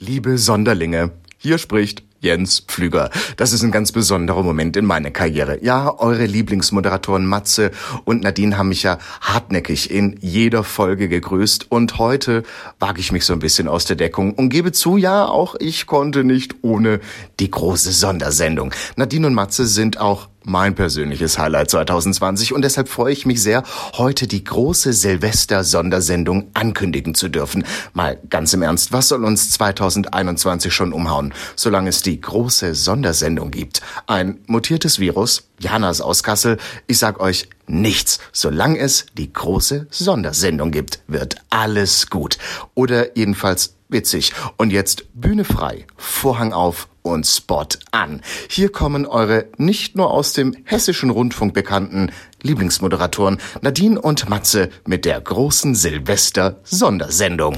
Liebe Sonderlinge, hier spricht Jens Pflüger. Das ist ein ganz besonderer Moment in meiner Karriere. Ja, eure Lieblingsmoderatoren Matze und Nadine haben mich ja hartnäckig in jeder Folge gegrüßt und heute wage ich mich so ein bisschen aus der Deckung und gebe zu, ja, auch ich konnte nicht ohne die große Sondersendung. Nadine und Matze sind auch mein persönliches Highlight 2020 und deshalb freue ich mich sehr, heute die große Silvester-Sondersendung ankündigen zu dürfen. Mal ganz im Ernst, was soll uns 2021 schon umhauen, solange es die große Sondersendung gibt? Ein mutiertes Virus, Janas aus Kassel, ich sag euch nichts. Solange es die große Sondersendung gibt, wird alles gut. Oder jedenfalls witzig. Und jetzt Bühne frei, Vorhang auf und Spot an. Hier kommen eure nicht nur aus dem hessischen Rundfunk bekannten Lieblingsmoderatoren Nadine und Matze mit der großen Silvester-Sondersendung.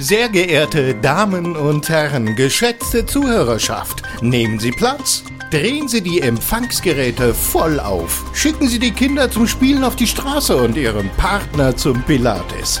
Sehr geehrte Damen und Herren, geschätzte Zuhörerschaft, nehmen Sie Platz. Drehen Sie die Empfangsgeräte voll auf. Schicken Sie die Kinder zum Spielen auf die Straße und Ihren Partner zum Pilates.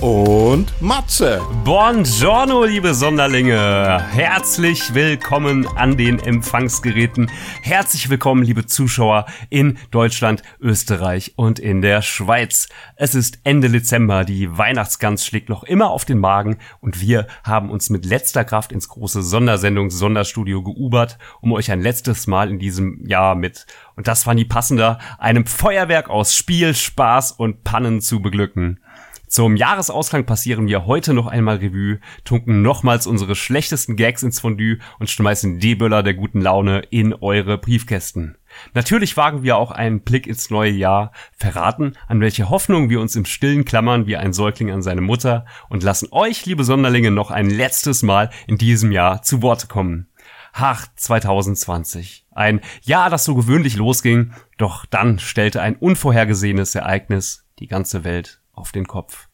und Matze. Buongiorno, liebe Sonderlinge. Herzlich willkommen an den Empfangsgeräten. Herzlich willkommen, liebe Zuschauer in Deutschland, Österreich und in der Schweiz. Es ist Ende Dezember, die Weihnachtsgans schlägt noch immer auf den Magen und wir haben uns mit letzter Kraft ins große Sondersendung Sonderstudio geubert, um euch ein letztes Mal in diesem Jahr mit, und das war nie passender, einem Feuerwerk aus Spiel, Spaß und Pannen zu beglücken. Zum Jahresausklang passieren wir heute noch einmal Revue, tunken nochmals unsere schlechtesten Gags ins Fondue und schmeißen die Böller der guten Laune in eure Briefkästen. Natürlich wagen wir auch einen Blick ins neue Jahr, verraten, an welche Hoffnung wir uns im Stillen klammern wie ein Säugling an seine Mutter und lassen euch, liebe Sonderlinge, noch ein letztes Mal in diesem Jahr zu Wort kommen. Ach, 2020. Ein Jahr, das so gewöhnlich losging, doch dann stellte ein unvorhergesehenes Ereignis die ganze Welt auf den Kopf.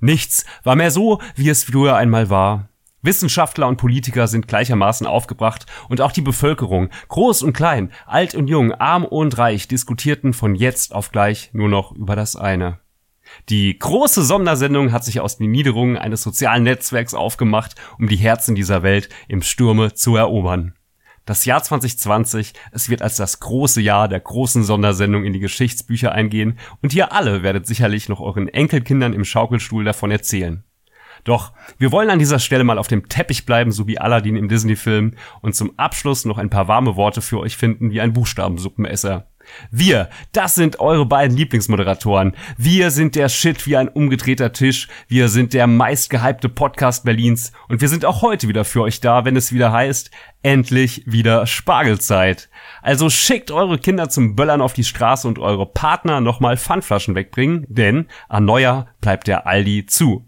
Nichts war mehr so, wie es früher einmal war. Wissenschaftler und Politiker sind gleichermaßen aufgebracht und auch die Bevölkerung, groß und klein, alt und jung, arm und reich, diskutierten von jetzt auf gleich nur noch über das eine. Die große Sondersendung hat sich aus den Niederungen eines sozialen Netzwerks aufgemacht, um die Herzen dieser Welt im Stürme zu erobern. Das Jahr 2020, es wird als das große Jahr der großen Sondersendung in die Geschichtsbücher eingehen und ihr alle werdet sicherlich noch euren Enkelkindern im Schaukelstuhl davon erzählen. Doch wir wollen an dieser Stelle mal auf dem Teppich bleiben, so wie Aladdin im Disney-Film, und zum Abschluss noch ein paar warme Worte für euch finden wie ein Buchstabensuppenesser. Wir, das sind eure beiden Lieblingsmoderatoren. Wir sind der Shit wie ein umgedrehter Tisch. Wir sind der meistgehypte Podcast Berlins. Und wir sind auch heute wieder für euch da, wenn es wieder heißt, endlich wieder Spargelzeit. Also schickt eure Kinder zum Böllern auf die Straße und eure Partner nochmal Pfandflaschen wegbringen, denn an Neujahr bleibt der Aldi zu.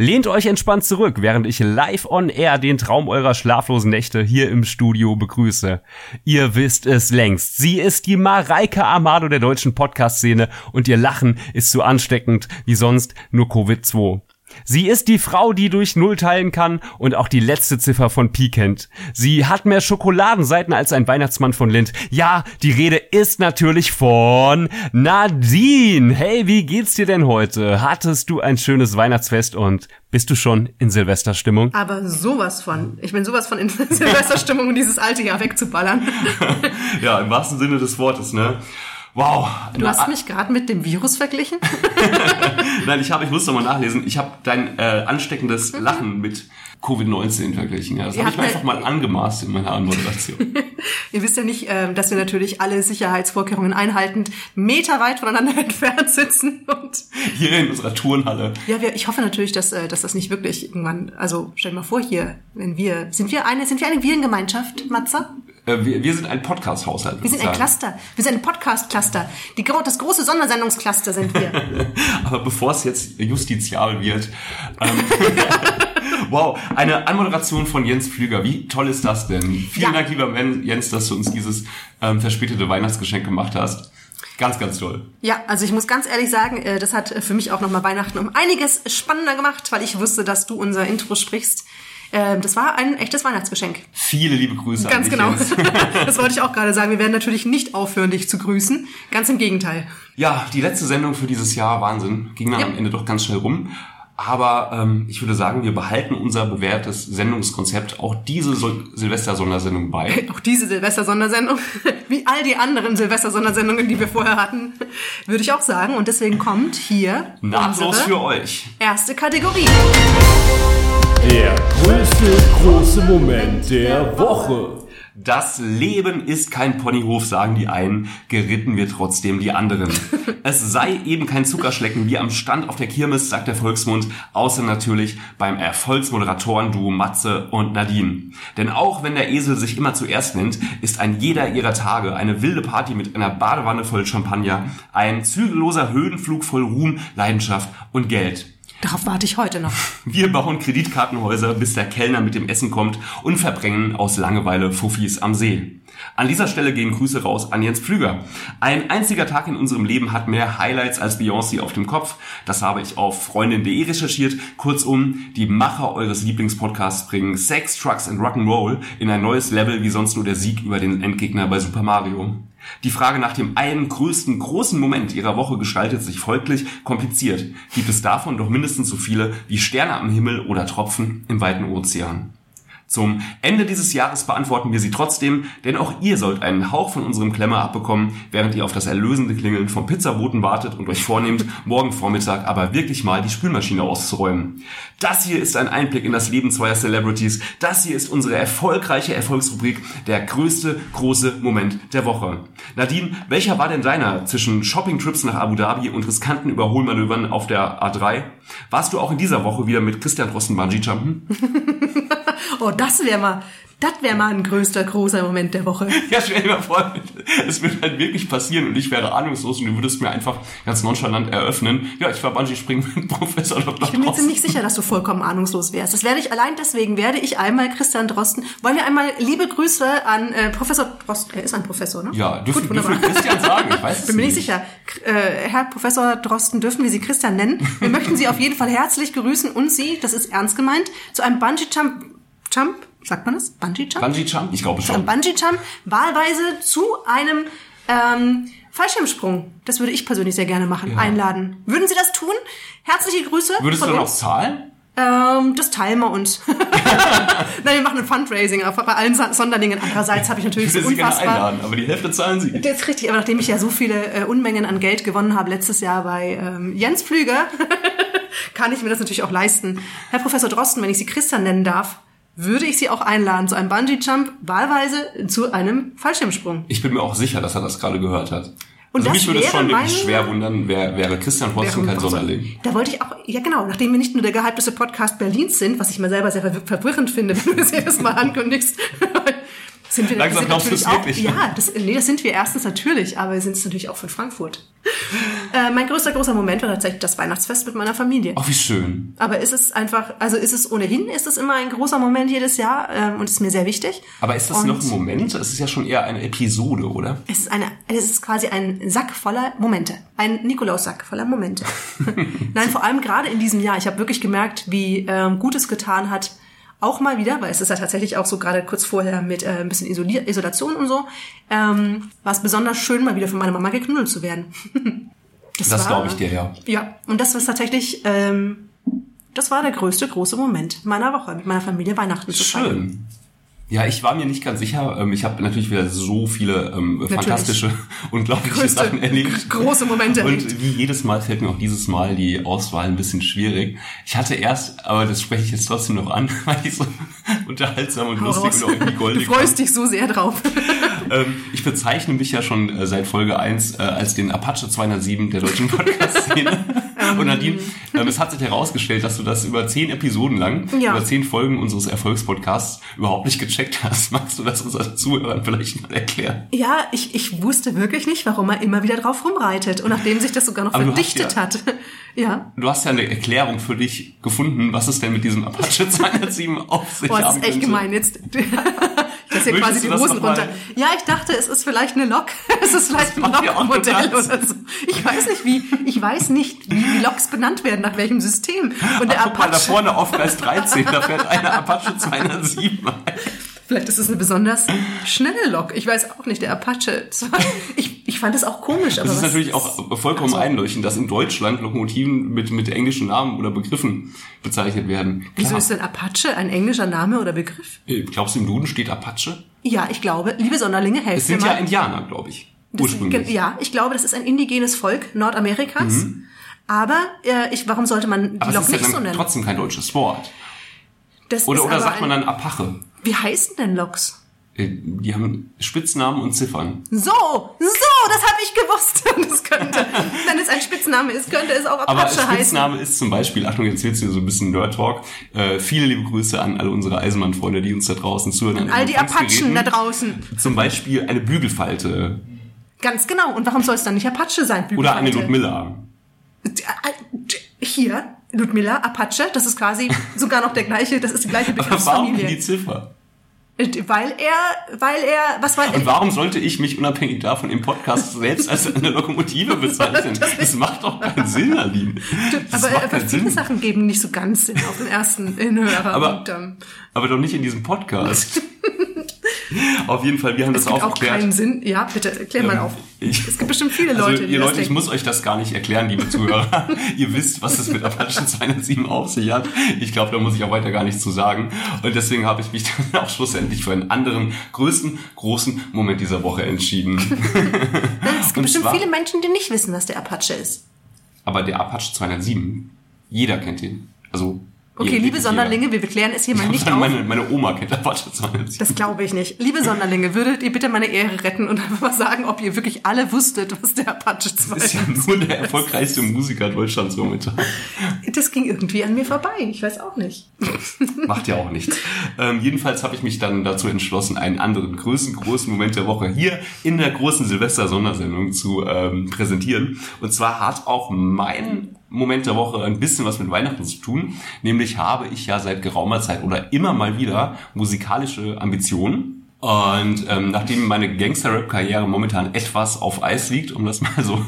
Lehnt euch entspannt zurück, während ich live on air den Traum eurer schlaflosen Nächte hier im Studio begrüße. Ihr wisst es längst. Sie ist die Mareike Amado der deutschen Podcast-Szene und ihr Lachen ist so ansteckend wie sonst nur Covid-2. Sie ist die Frau, die durch Null teilen kann und auch die letzte Ziffer von Pi kennt. Sie hat mehr Schokoladenseiten als ein Weihnachtsmann von Lind. Ja, die Rede ist natürlich von Nadine. Hey, wie geht's dir denn heute? Hattest du ein schönes Weihnachtsfest und bist du schon in Silvesterstimmung? Aber sowas von. Ich bin sowas von in Silvesterstimmung, um dieses alte Jahr wegzuballern. ja, im wahrsten Sinne des Wortes, ne? Wow. Du hast mich gerade mit dem Virus verglichen? Nein, ich habe, ich muss noch mal nachlesen. Ich habe dein äh, ansteckendes mhm. Lachen mit Covid-19 verglichen. Ja, das habe ich mir einfach mal angemaßt in meiner Anmoderation. Ihr wisst ja nicht, ähm, dass wir natürlich alle Sicherheitsvorkehrungen einhaltend meterweit voneinander entfernt sitzen und hier in unserer Turnhalle. Ja, wir, ich hoffe natürlich, dass, äh, dass das nicht wirklich irgendwann. Also stell dir mal vor, hier, wenn wir sind wir eine sind wir eine Virengemeinschaft, Matze? Äh, wir, wir sind ein Podcast-Haushalt. Wir sind ein Cluster. Wir sind ein Podcast-Cluster. Das große Sondersendungscluster sind wir. Aber bevor es jetzt justiziabel wird, ähm, wow, eine Anmoderation von Jens Pflüger. Wie toll ist das denn? Vielen Ja. Dank, lieber Jens, dass du uns dieses ähm, verspätete Weihnachtsgeschenk gemacht hast. Ganz, ganz toll. Ja, also ich muss ganz ehrlich sagen, äh, das hat äh, für mich auch nochmal Weihnachten um einiges spannender gemacht, weil ich wusste, dass du unser Intro sprichst. Ähm, Das war ein echtes Weihnachtsgeschenk. Viele liebe Grüße an Ganz genau. Das wollte ich auch gerade sagen. Wir werden natürlich nicht aufhören, dich zu grüßen. Ganz im Gegenteil. Ja, die letzte Sendung für dieses Jahr, Wahnsinn, ging dann Ja. am Ende doch ganz schnell rum. Aber ähm, ich würde sagen, wir behalten unser bewährtes Sendungskonzept auch diese Sil Silvester-Sondersendung bei. Auch diese Silvester-Sondersendung, wie all die anderen Silvester-Sondersendungen, die wir vorher hatten, würde ich auch sagen. Und deswegen kommt hier Nahtlos für euch. erste Kategorie. Der größte große Moment der Woche. Das Leben ist kein Ponyhof, sagen die einen, geritten wir trotzdem die anderen. es sei eben kein Zuckerschlecken wie am Stand auf der Kirmes, sagt der Volksmund, außer natürlich beim Erfolgsmoderatoren-Duo Matze und Nadine. Denn auch wenn der Esel sich immer zuerst nennt, ist ein jeder ihrer Tage eine wilde Party mit einer Badewanne voll Champagner, ein zügelloser Höhenflug voll Ruhm, Leidenschaft und Geld. Darauf warte ich heute noch. Wir bauen Kreditkartenhäuser, bis der Kellner mit dem Essen kommt und verbrennen aus Langeweile Fuffis am See. An dieser Stelle gehen Grüße raus an Jens Pflüger. Ein einziger Tag in unserem Leben hat mehr Highlights als Beyoncé auf dem Kopf. Das habe ich auf freundin.de recherchiert. Kurzum, die Macher eures Lieblingspodcasts bringen Sex, Trucks and Rock'n'Roll in ein neues Level wie sonst nur der Sieg über den Endgegner bei Super Mario. Die Frage nach dem einen größten großen Moment ihrer Woche gestaltet sich folglich kompliziert. Gibt es davon doch mindestens so viele wie Sterne am Himmel oder Tropfen im weiten Ozean? Zum Ende dieses Jahres beantworten wir sie trotzdem, denn auch ihr sollt einen Hauch von unserem Klemmer abbekommen, während ihr auf das erlösende Klingeln vom Pizzaboten wartet und euch vornehmt, morgen Vormittag aber wirklich mal die Spülmaschine auszuräumen. Das hier ist ein Einblick in das Leben zweier Celebrities. Das hier ist unsere erfolgreiche Erfolgsrubrik, der größte große Moment der Woche. Nadine, welcher war denn deiner zwischen Shoppingtrips nach Abu Dhabi und riskanten Überholmanövern auf der A3? Warst du auch in dieser Woche wieder mit Christian Drosten Bungee Jumpen? Oh, das wäre mal, das wäre mal ein größter, großer Moment der Woche. Ja, stell dir mal vor, es wird halt wirklich passieren und ich wäre ahnungslos und du würdest mir einfach ganz nonchalant eröffnen. Ja, ich war Bungee springen mit Professor Dr. Ich bin mir Drosten. ziemlich sicher, dass du vollkommen ahnungslos wärst. Das werde ich allein deswegen werde ich einmal Christian Drosten. Wollen wir einmal liebe Grüße an äh, Professor Drosten. Er ist ein Professor, ne? Ja, dürfen, Gut, dürfen wir. Christian sagen? Ich weiß es Bin mir nicht sicher. Äh, Herr Professor Drosten, dürfen wir Sie Christian nennen? Wir möchten Sie auf jeden Fall herzlich grüßen und Sie, das ist ernst gemeint, zu einem Bungee-Jump, Jump, sagt man das? Bungee-Jump? Bungee Jump? Ich glaube zu einem schon. Bungee-Jump, wahlweise zu einem ähm, Fallschirmsprung. Das würde ich persönlich sehr gerne machen, Ja. einladen. Würden Sie das tun? Herzliche Grüße Würdest du dann auch uns. zahlen? Ähm, das teilen wir uns. Nein, wir machen ein Fundraising auf- bei allen Son- Sonderlingen. Andererseits habe ich natürlich Ich so würde sie gerne unfassbar... einladen, aber die Hälfte zahlen sie. Das ist richtig, aber nachdem ich ja so viele äh, Unmengen an Geld gewonnen habe letztes Jahr bei ähm, Jens Pflüger, kann ich mir das natürlich auch leisten. Herr Professor Drosten, wenn ich Sie Christian nennen darf, würde ich Sie auch einladen zu einem Bungee-Jump, wahlweise zu einem Fallschirmsprung. Ich bin mir auch sicher, dass er das gerade gehört hat. Und also mich würde es schon wirklich schwer wundern, wer, wäre Christian Drosten kein Sonderling. Da wollte ich auch, ja genau, nachdem wir nicht nur der gehypteste Podcast Berlins sind, was ich mir selber sehr verwir- verwirrend finde, wenn du das jedes Mal ankündigst, sind wir Langsam sind glaubst du natürlich es auch, wirklich. Ja, das, nee, das sind wir erstens natürlich, aber wir sind es natürlich auch von Frankfurt. äh, mein größter, großer Moment war tatsächlich das Weihnachtsfest mit meiner Familie. Ach, wie schön. Aber ist es einfach, also ist es ohnehin, ist es immer ein großer Moment jedes Jahr ähm, und ist mir sehr wichtig. Aber ist das Und noch ein Moment? Es ist ja schon eher eine Episode, oder? Es ist, eine, es ist quasi ein Sack voller Momente. Ein Nikolaussack voller Momente. Nein, vor allem gerade in diesem Jahr. Ich habe wirklich gemerkt, wie ähm, gut es getan hat, auch mal wieder, weil es ist ja tatsächlich auch so gerade kurz vorher mit äh, ein bisschen Isolier Isolation und so, ähm, war es besonders schön, mal wieder von meiner Mama geknuddelt zu werden. Das war- glaube ich dir, ja. Ja, und das ist tatsächlich, ähm, das war der größte große Moment meiner Woche, mit meiner Familie Weihnachten zu feiern. Schön. Ja, ich war mir nicht ganz sicher. Ähm, Ich habe natürlich wieder so viele ähm, fantastische, unglaubliche Größte, Sachen erlebt. große Momente Und erlebt. wie jedes Mal fällt mir auch dieses Mal die Auswahl ein bisschen schwierig. Ich hatte erst, aber das spreche ich jetzt trotzdem noch an, weil ich so unterhaltsam und Hau lustig raus. und auch irgendwie Du goldig freust dich so sehr drauf. ähm, ich bezeichne mich ja schon äh, seit Folge 1 äh, als den Apache 207 der deutschen Podcast-Szene. Und Nadine, ähm, es hat sich herausgestellt, dass du das über zehn Episoden lang, Ja. über zehn Folgen unseres Erfolgspodcasts überhaupt nicht gecheckt hast. Magst du das unseren Zuhörern vielleicht mal erklären? Ja, ich, ich wusste wirklich nicht, warum er immer wieder drauf rumreitet. Und nachdem sich das sogar noch Aber verdichtet ja- hat. Ja. Du hast ja eine Erklärung für dich gefunden, was es denn mit diesem Apache 207 auf sich Boah, das ist echt gemein. Jetzt, das hier quasi die Hosen runter. Ja, ich dachte, es ist vielleicht eine Lok. Es ist vielleicht ein Lokmodell oder so. Ich weiß nicht, wie, ich weiß nicht, wie die Loks benannt werden, nach welchem System. Und der Ach, guck mal, da Apache, vorne auf Gleis 13, da fährt eine Apache 207 ein. Vielleicht ist es eine besonders schnelle Lok. Ich weiß auch nicht, der Apache. War, ich, ich fand es auch komisch. Aber Das ist natürlich auch vollkommen einleuchtend, dass in Deutschland Lokomotiven mit, mit englischen Namen oder Begriffen bezeichnet werden. Wieso Klar. ist denn Apache ein englischer Name oder Begriff? Äh, Glaubst du, im Duden steht Apache? Ja, ich glaube, liebe Sonderlinge, Es helft mir sind ja mal. Indianer, glaube ich. Ursprünglich. Ja, ich glaube, das ist ein indigenes Volk Nordamerikas. Aber äh, ich, warum sollte man die Mhm. Aber es Lok ist ja nicht so nennen? trotzdem kein deutsches Wort. Das Oder, ist oder sagt man ein, dann Apache? Wie heißen denn Loks? Äh, Die haben Spitznamen und Ziffern. So, so, das habe ich gewusst. Das könnte, wenn es ein Spitzname ist, könnte es auch Aber Apache heißen. Spitzname ist zum Beispiel, Achtung, jetzt wird's hier so ein bisschen Nerd Talk. Äh, viele liebe Grüße an alle unsere Eisenbahnfreunde, die uns da draußen zuhören. an All die Apachen da draußen. Zum Beispiel eine Bügelfalte Ganz genau. Und warum soll es dann nicht Apache sein? oder eine Bügelfalte? Ludmilla. Hier, Ludmilla, Apache, das ist quasi sogar noch der gleiche, das ist die gleiche Aber warum Begriffsfamilie. die Ziffer? Weil er, weil er, was war Und warum sollte ich mich unabhängig davon im Podcast selbst als eine Lokomotive bezeichnen? Das macht doch keinen Sinn, Nadine. Das aber, aber keinen viele Sinn. Sachen geben nicht so ganz Sinn auf den ersten Hinhörer. Aber- und, ähm, Aber doch nicht in diesem Podcast. Auf jeden Fall, wir haben es das gibt auch aufgeklärt. keinen Sinn. Ja, bitte, klär mal Ähm, auf. ich- es gibt bestimmt viele Also, Leute, die ihr Leute, ich muss euch das gar nicht erklären, liebe Zuhörer. ihr wisst, was es mit Apache 207 auf sich hat. Ich glaube, da muss ich auch weiter gar nichts zu sagen. Und deswegen habe ich mich dann auch schlussendlich für einen anderen, größten, großen Moment dieser Woche entschieden. es gibt bestimmt zwar- viele Menschen, die nicht wissen, was der Apache ist. Aber der Apache 207, jeder kennt ihn. Also Okay, jeder- liebe jeder. Sonderlinge, wir klären es hier mal nicht auf. meine, meine Oma kennt Apache 207. Das glaube ich nicht. Liebe Sonderlinge, würdet ihr bitte meine Ehre retten und einfach mal sagen, ob ihr wirklich alle wusstet, was der Apache 2 ist ja ist? nur der erfolgreichste Musiker Deutschlands momentan. Das ging irgendwie an mir vorbei. Ich weiß auch nicht. Macht ja auch nichts. Ähm, jedenfalls habe ich mich dann dazu entschlossen, einen anderen größten, großen Moment der Woche hier in der großen Silvester-Sondersendung zu ähm, präsentieren. Und zwar hat auch mein Moment der Woche ein bisschen was mit Weihnachten zu tun. Nämlich habe ich ja seit geraumer Zeit oder immer mal wieder musikalische Ambitionen. Und ähm, nachdem meine Gangster-Rap-Karriere momentan etwas auf Eis liegt, um das mal so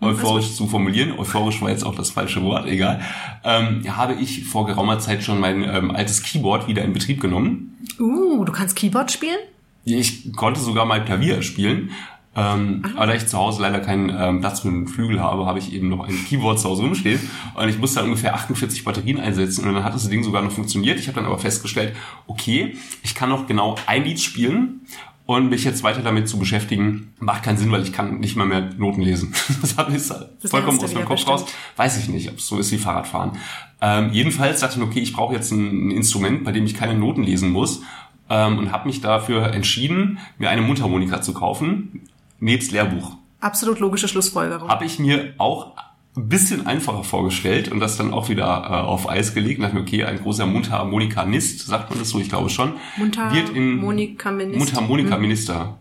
euphorisch zu formulieren, euphorisch war jetzt auch das falsche Wort, egal, ähm, habe ich vor geraumer Zeit schon mein ähm, altes Keyboard wieder in Betrieb genommen. Uh, du kannst Keyboard spielen? Ich konnte sogar mal Klavier spielen. Ähm, aber da ich zu Hause leider keinen ähm, Platz für einen Flügel habe, habe ich eben noch ein Keyboard zu Hause rumstehen. Und ich musste dann ungefähr 48 Batterien einsetzen und dann hat das Ding sogar noch funktioniert. Ich habe dann aber festgestellt, okay, ich kann noch genau ein Lied spielen und mich jetzt weiter damit zu beschäftigen, macht keinen Sinn, weil ich kann nicht mal mehr Noten lesen. Das habe ich Das vollkommen aus meinem Kopf raus. Weiß ich nicht, ob es so ist wie Fahrradfahren. Ähm, jedenfalls dachte ich mir, okay, ich brauche jetzt ein, ein Instrument, bei dem ich keine Noten lesen muss ähm, und habe mich dafür entschieden, mir eine Mundharmonika zu kaufen, nebst Lehrbuch. Absolut logische Schlussfolgerung. Habe ich mir auch ein bisschen einfacher vorgestellt und das dann auch wieder äh, auf Eis gelegt. Und dachte mir, okay, ein großer Mundharmonikanist, sagt man das so, ich glaube schon, wird in Mundharmonikaminister. Mundharmonikaminister.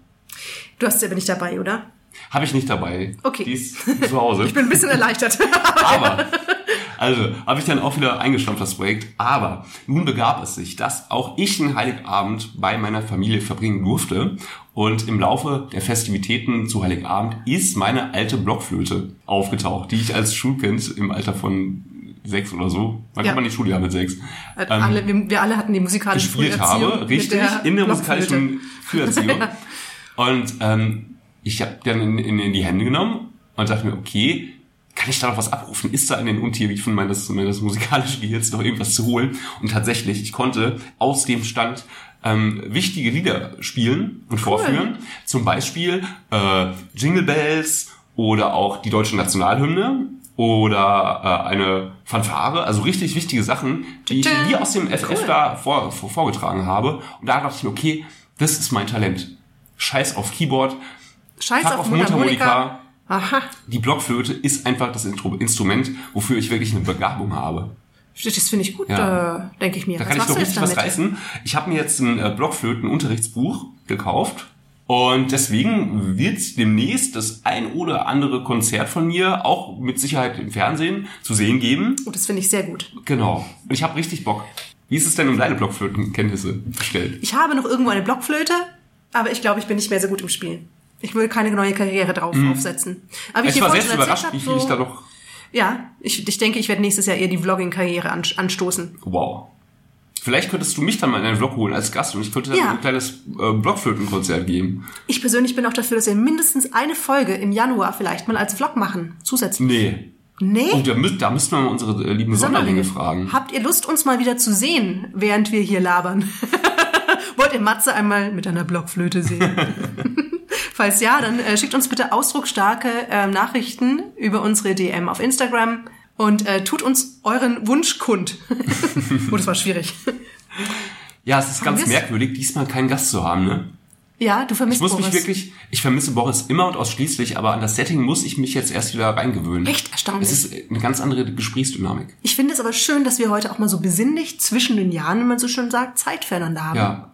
Du hast sie aber nicht dabei, oder? Habe ich nicht dabei. Okay. Die ist zu Hause. Ich bin ein bisschen erleichtert. Aber, also, habe ich dann auch wieder eingestampft, das Projekt. Aber nun begab es sich, dass auch ich einen Heiligabend bei meiner Familie verbringen durfte. Und im Laufe der Festivitäten zu Heiligabend ist meine alte Blockflöte aufgetaucht, die ich als Schulkind im Alter von sechs oder so, wann Ja. kann man die Schule ja mit sechs, ähm, alle, wir, wir alle hatten die musikalische gespielt habe, richtig, der in der musikalischen Früherziehung. Und ähm, ich habe dann in, in, in die Hände genommen und dachte mir, okay, kann ich da noch was abrufen? Ist da in den Untiefen meines, meines musikalischen Gehirns noch irgendwas zu holen? Und tatsächlich, ich konnte aus dem Stand ähm, wichtige Lieder spielen und vorführen. Zum Beispiel äh, Jingle Bells oder auch die deutsche Nationalhymne oder äh, eine Fanfare, also richtig wichtige Sachen, die ich wie aus dem FF da vor, vor, vorgetragen habe. Und da dachte ich mir, okay, das ist mein Talent. Scheiß auf Keyboard, Scheiß auf auf Mundharmonika. Aha. Die Blockflöte ist einfach das Instrument, wofür ich wirklich eine Begabung habe. Das finde ich gut, Ja. äh, denke ich mir. Da kann ich doch richtig was reißen. Ich habe mir jetzt ein äh, Blockflöten-Unterrichtsbuch gekauft und deswegen wird demnächst das ein oder andere Konzert von mir auch mit Sicherheit im Fernsehen zu sehen geben. Oh, das finde ich sehr gut. Genau. Und ich habe richtig Bock. Wie ist es denn um deine Blockflötenkenntnisse bestellt? Ich habe noch irgendwo eine Blockflöte, aber ich glaube, ich bin nicht mehr so gut im Spielen. Ich will keine neue Karriere drauf aufsetzen. Aber Mhm. Ich dir war selbst überrascht, erzählt wie hab, viel ich so- da noch... Ja, ich, ich denke, ich werde nächstes Jahr eher die Vlogging-Karriere an, anstoßen. Wow. Vielleicht könntest du mich dann mal in einen Vlog holen als Gast und ich könnte dann Ja. ein kleines äh, Blockflötenkonzert geben. Ich persönlich bin auch dafür, dass wir mindestens eine Folge im Januar vielleicht mal als Vlog machen. Zusätzlich. Nee. Nee? Oh, da, müsst, da müssten wir mal unsere äh, lieben Sonderlinge fragen. Habt ihr Lust, uns mal wieder zu sehen, während wir hier labern? Wollt ihr Matze einmal mit einer Blockflöte sehen? Falls ja, dann äh, schickt uns bitte ausdrucksstarke äh, Nachrichten über unsere DM auf Instagram und äh, tut uns euren Wunsch kund. oh, das war schwierig. Ja, es ist ganz wir's? merkwürdig, diesmal keinen Gast zu haben, ne? Ja, du vermisst Ich muss Boris. mich wirklich, ich vermisse Boris immer und ausschließlich, aber an das Setting muss ich mich jetzt erst wieder reingewöhnen. Echt erstaunlich. Es ist eine ganz andere Gesprächsdynamik. Ich finde es aber schön, dass wir heute auch mal so besinnlich zwischen den Jahren, wenn man so schön sagt, Zeit füreinander haben. Ja.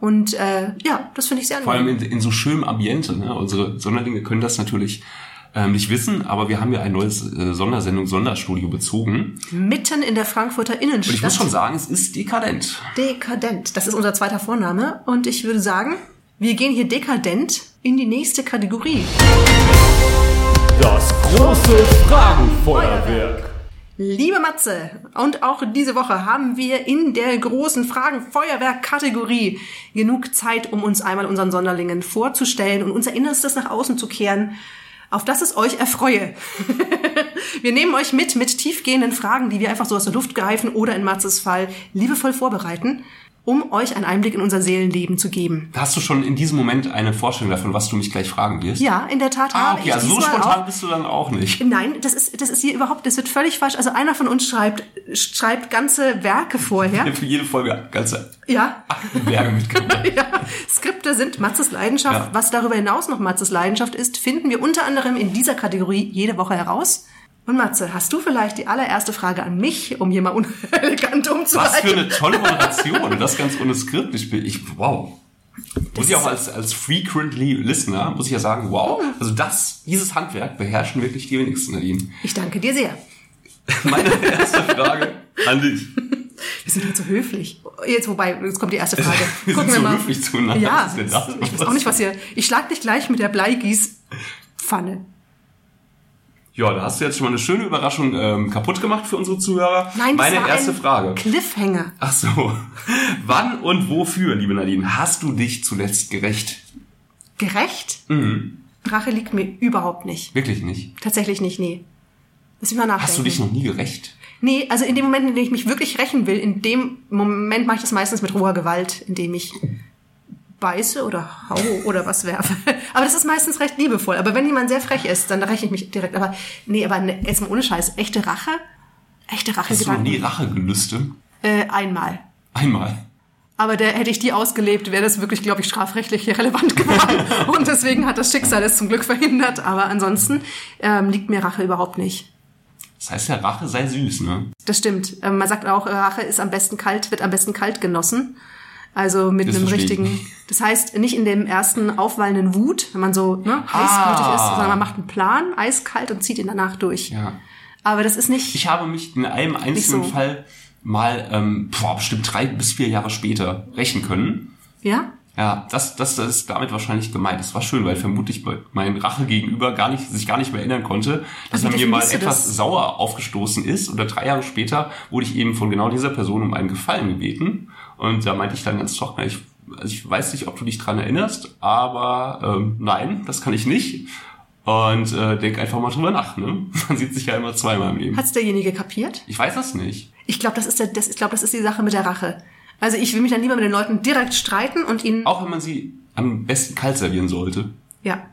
Und äh, ja, das finde ich sehr Vor allem angenehm. in, in so schönem Ambiente. Ne? Unsere Sonderlinge können das natürlich ähm, nicht wissen, aber wir haben ja ein neues äh, Sondersendung, Sonderstudio bezogen. Mitten in der Frankfurter Innenstadt. Und ich muss schon sagen, es ist dekadent. Dekadent. Das ist unser zweiter Vorname. Und ich würde sagen, wir gehen hier dekadent in die nächste Kategorie. Das große Fragenfeuerwerk. Liebe Matze, und auch diese Woche haben wir in der großen Fragen-Feuerwerk-Kategorie genug Zeit, um uns einmal unseren Sonderlingen vorzustellen und unser Innerstes nach außen zu kehren, auf das es euch erfreue. wir nehmen euch mit mit tiefgehenden Fragen, die wir einfach so aus der Luft greifen oder in Matzes Fall liebevoll vorbereiten, um euch einen Einblick in unser Seelenleben zu geben. Hast du schon in diesem Moment eine Vorstellung davon, was du mich gleich fragen wirst? Ja, in der Tat Ah, habe okay, ich also so spontan auch bist du dann auch nicht. Nein, das ist, das ist hier überhaupt, das wird völlig falsch. Also einer von uns schreibt, schreibt ganze Werke vorher. Für jede Folge ganze Ja. Aktenberge mitgebracht. ja. Skripte sind Matzes Leidenschaft. Ja. Was darüber hinaus noch Matzes Leidenschaft ist, finden wir unter anderem in dieser Kategorie jede Woche heraus. Und Matze, hast du vielleicht die allererste Frage an mich, um hier mal unelegant Was umzuleiten? für eine tolle Moderation. Das ganz ohne Skript. Ich bin, ich, wow. Muss ich auch als, als frequently Listener, muss ich ja sagen, wow. Also das, dieses Handwerk beherrschen wirklich die wenigsten, Nadine. Ich danke dir sehr. Meine erste Frage an dich. Wir sind halt so höflich. Jetzt, wobei, jetzt kommt die erste Frage. Wir sind so höflich zueinander. Ja, Was das? ich weiß auch nicht, was hier. Ich schlag dich gleich mit der Bleigießpfanne. Ja, da hast du jetzt schon mal eine schöne Überraschung ähm, kaputt gemacht für unsere Zuhörer. Nein, das Meine war erste ein Frage. Cliffhanger. Ach so. Wann und wofür, liebe Nadine, hast du dich zuletzt gerecht? Gerecht? Mhm. Rache liegt mir überhaupt nicht. Wirklich nicht. Tatsächlich nicht, nee. Lass mich mal nachdenken. Hast du dich noch nie gerecht? Nee, also in dem Moment, in dem ich mich wirklich rächen will, in dem Moment mache ich das meistens mit roher Gewalt, indem ich beiße oder haue oder was werfe. Aber das ist meistens recht liebevoll. Aber wenn jemand sehr frech ist, dann räche ich mich direkt. Aber nee, aber ne, jetzt mal ohne Scheiß. Echte Rache? Echte Rache Hast du noch nie Rachegelüste? Äh, einmal. Einmal. Aber der, hätte ich die ausgelebt, wäre das wirklich, glaube ich, strafrechtlich relevant geworden. Und deswegen hat das Schicksal es zum Glück verhindert. Aber ansonsten ähm, liegt mir Rache überhaupt nicht. Das heißt ja, Rache sei süß, ne? Das stimmt. Ähm, man sagt auch, äh, Rache ist am besten kalt, wird am besten kalt genossen. Also mit Das einem ich richtigen. Das heißt nicht in dem ersten aufwallenden Wut, wenn man so ne, heißblütig Ah. ist, sondern man macht einen Plan, eiskalt und zieht ihn danach durch. Ja. Aber das ist nicht. Ich habe mich in einem einzelnen so. Fall mal, ähm, boah, bestimmt drei bis vier Jahre später rächen können. ja? Ja, das, das, das ist damit wahrscheinlich gemeint. Das war schön, weil vermutlich mein Rache gegenüber gar nicht, sich gar nicht mehr erinnern konnte, dass Also er mir mal etwas das? sauer aufgestoßen ist. Oder drei Jahre später wurde ich eben von genau dieser Person um einen Gefallen gebeten. Und da meinte ich dann ganz trocken, ich, also ich weiß nicht, ob du dich dran erinnerst, aber ähm, nein, das kann ich nicht. Und äh, denk einfach mal drüber nach. Ne? Man sieht sich ja immer zweimal im Leben. Hat's derjenige kapiert? Ich weiß das nicht. Ich glaube, das ist der, das, ich glaube, das ist die Sache mit der Rache. Also ich will mich dann lieber mit den Leuten direkt streiten und ihnen. Auch wenn man sie am besten kalt servieren sollte. Ja.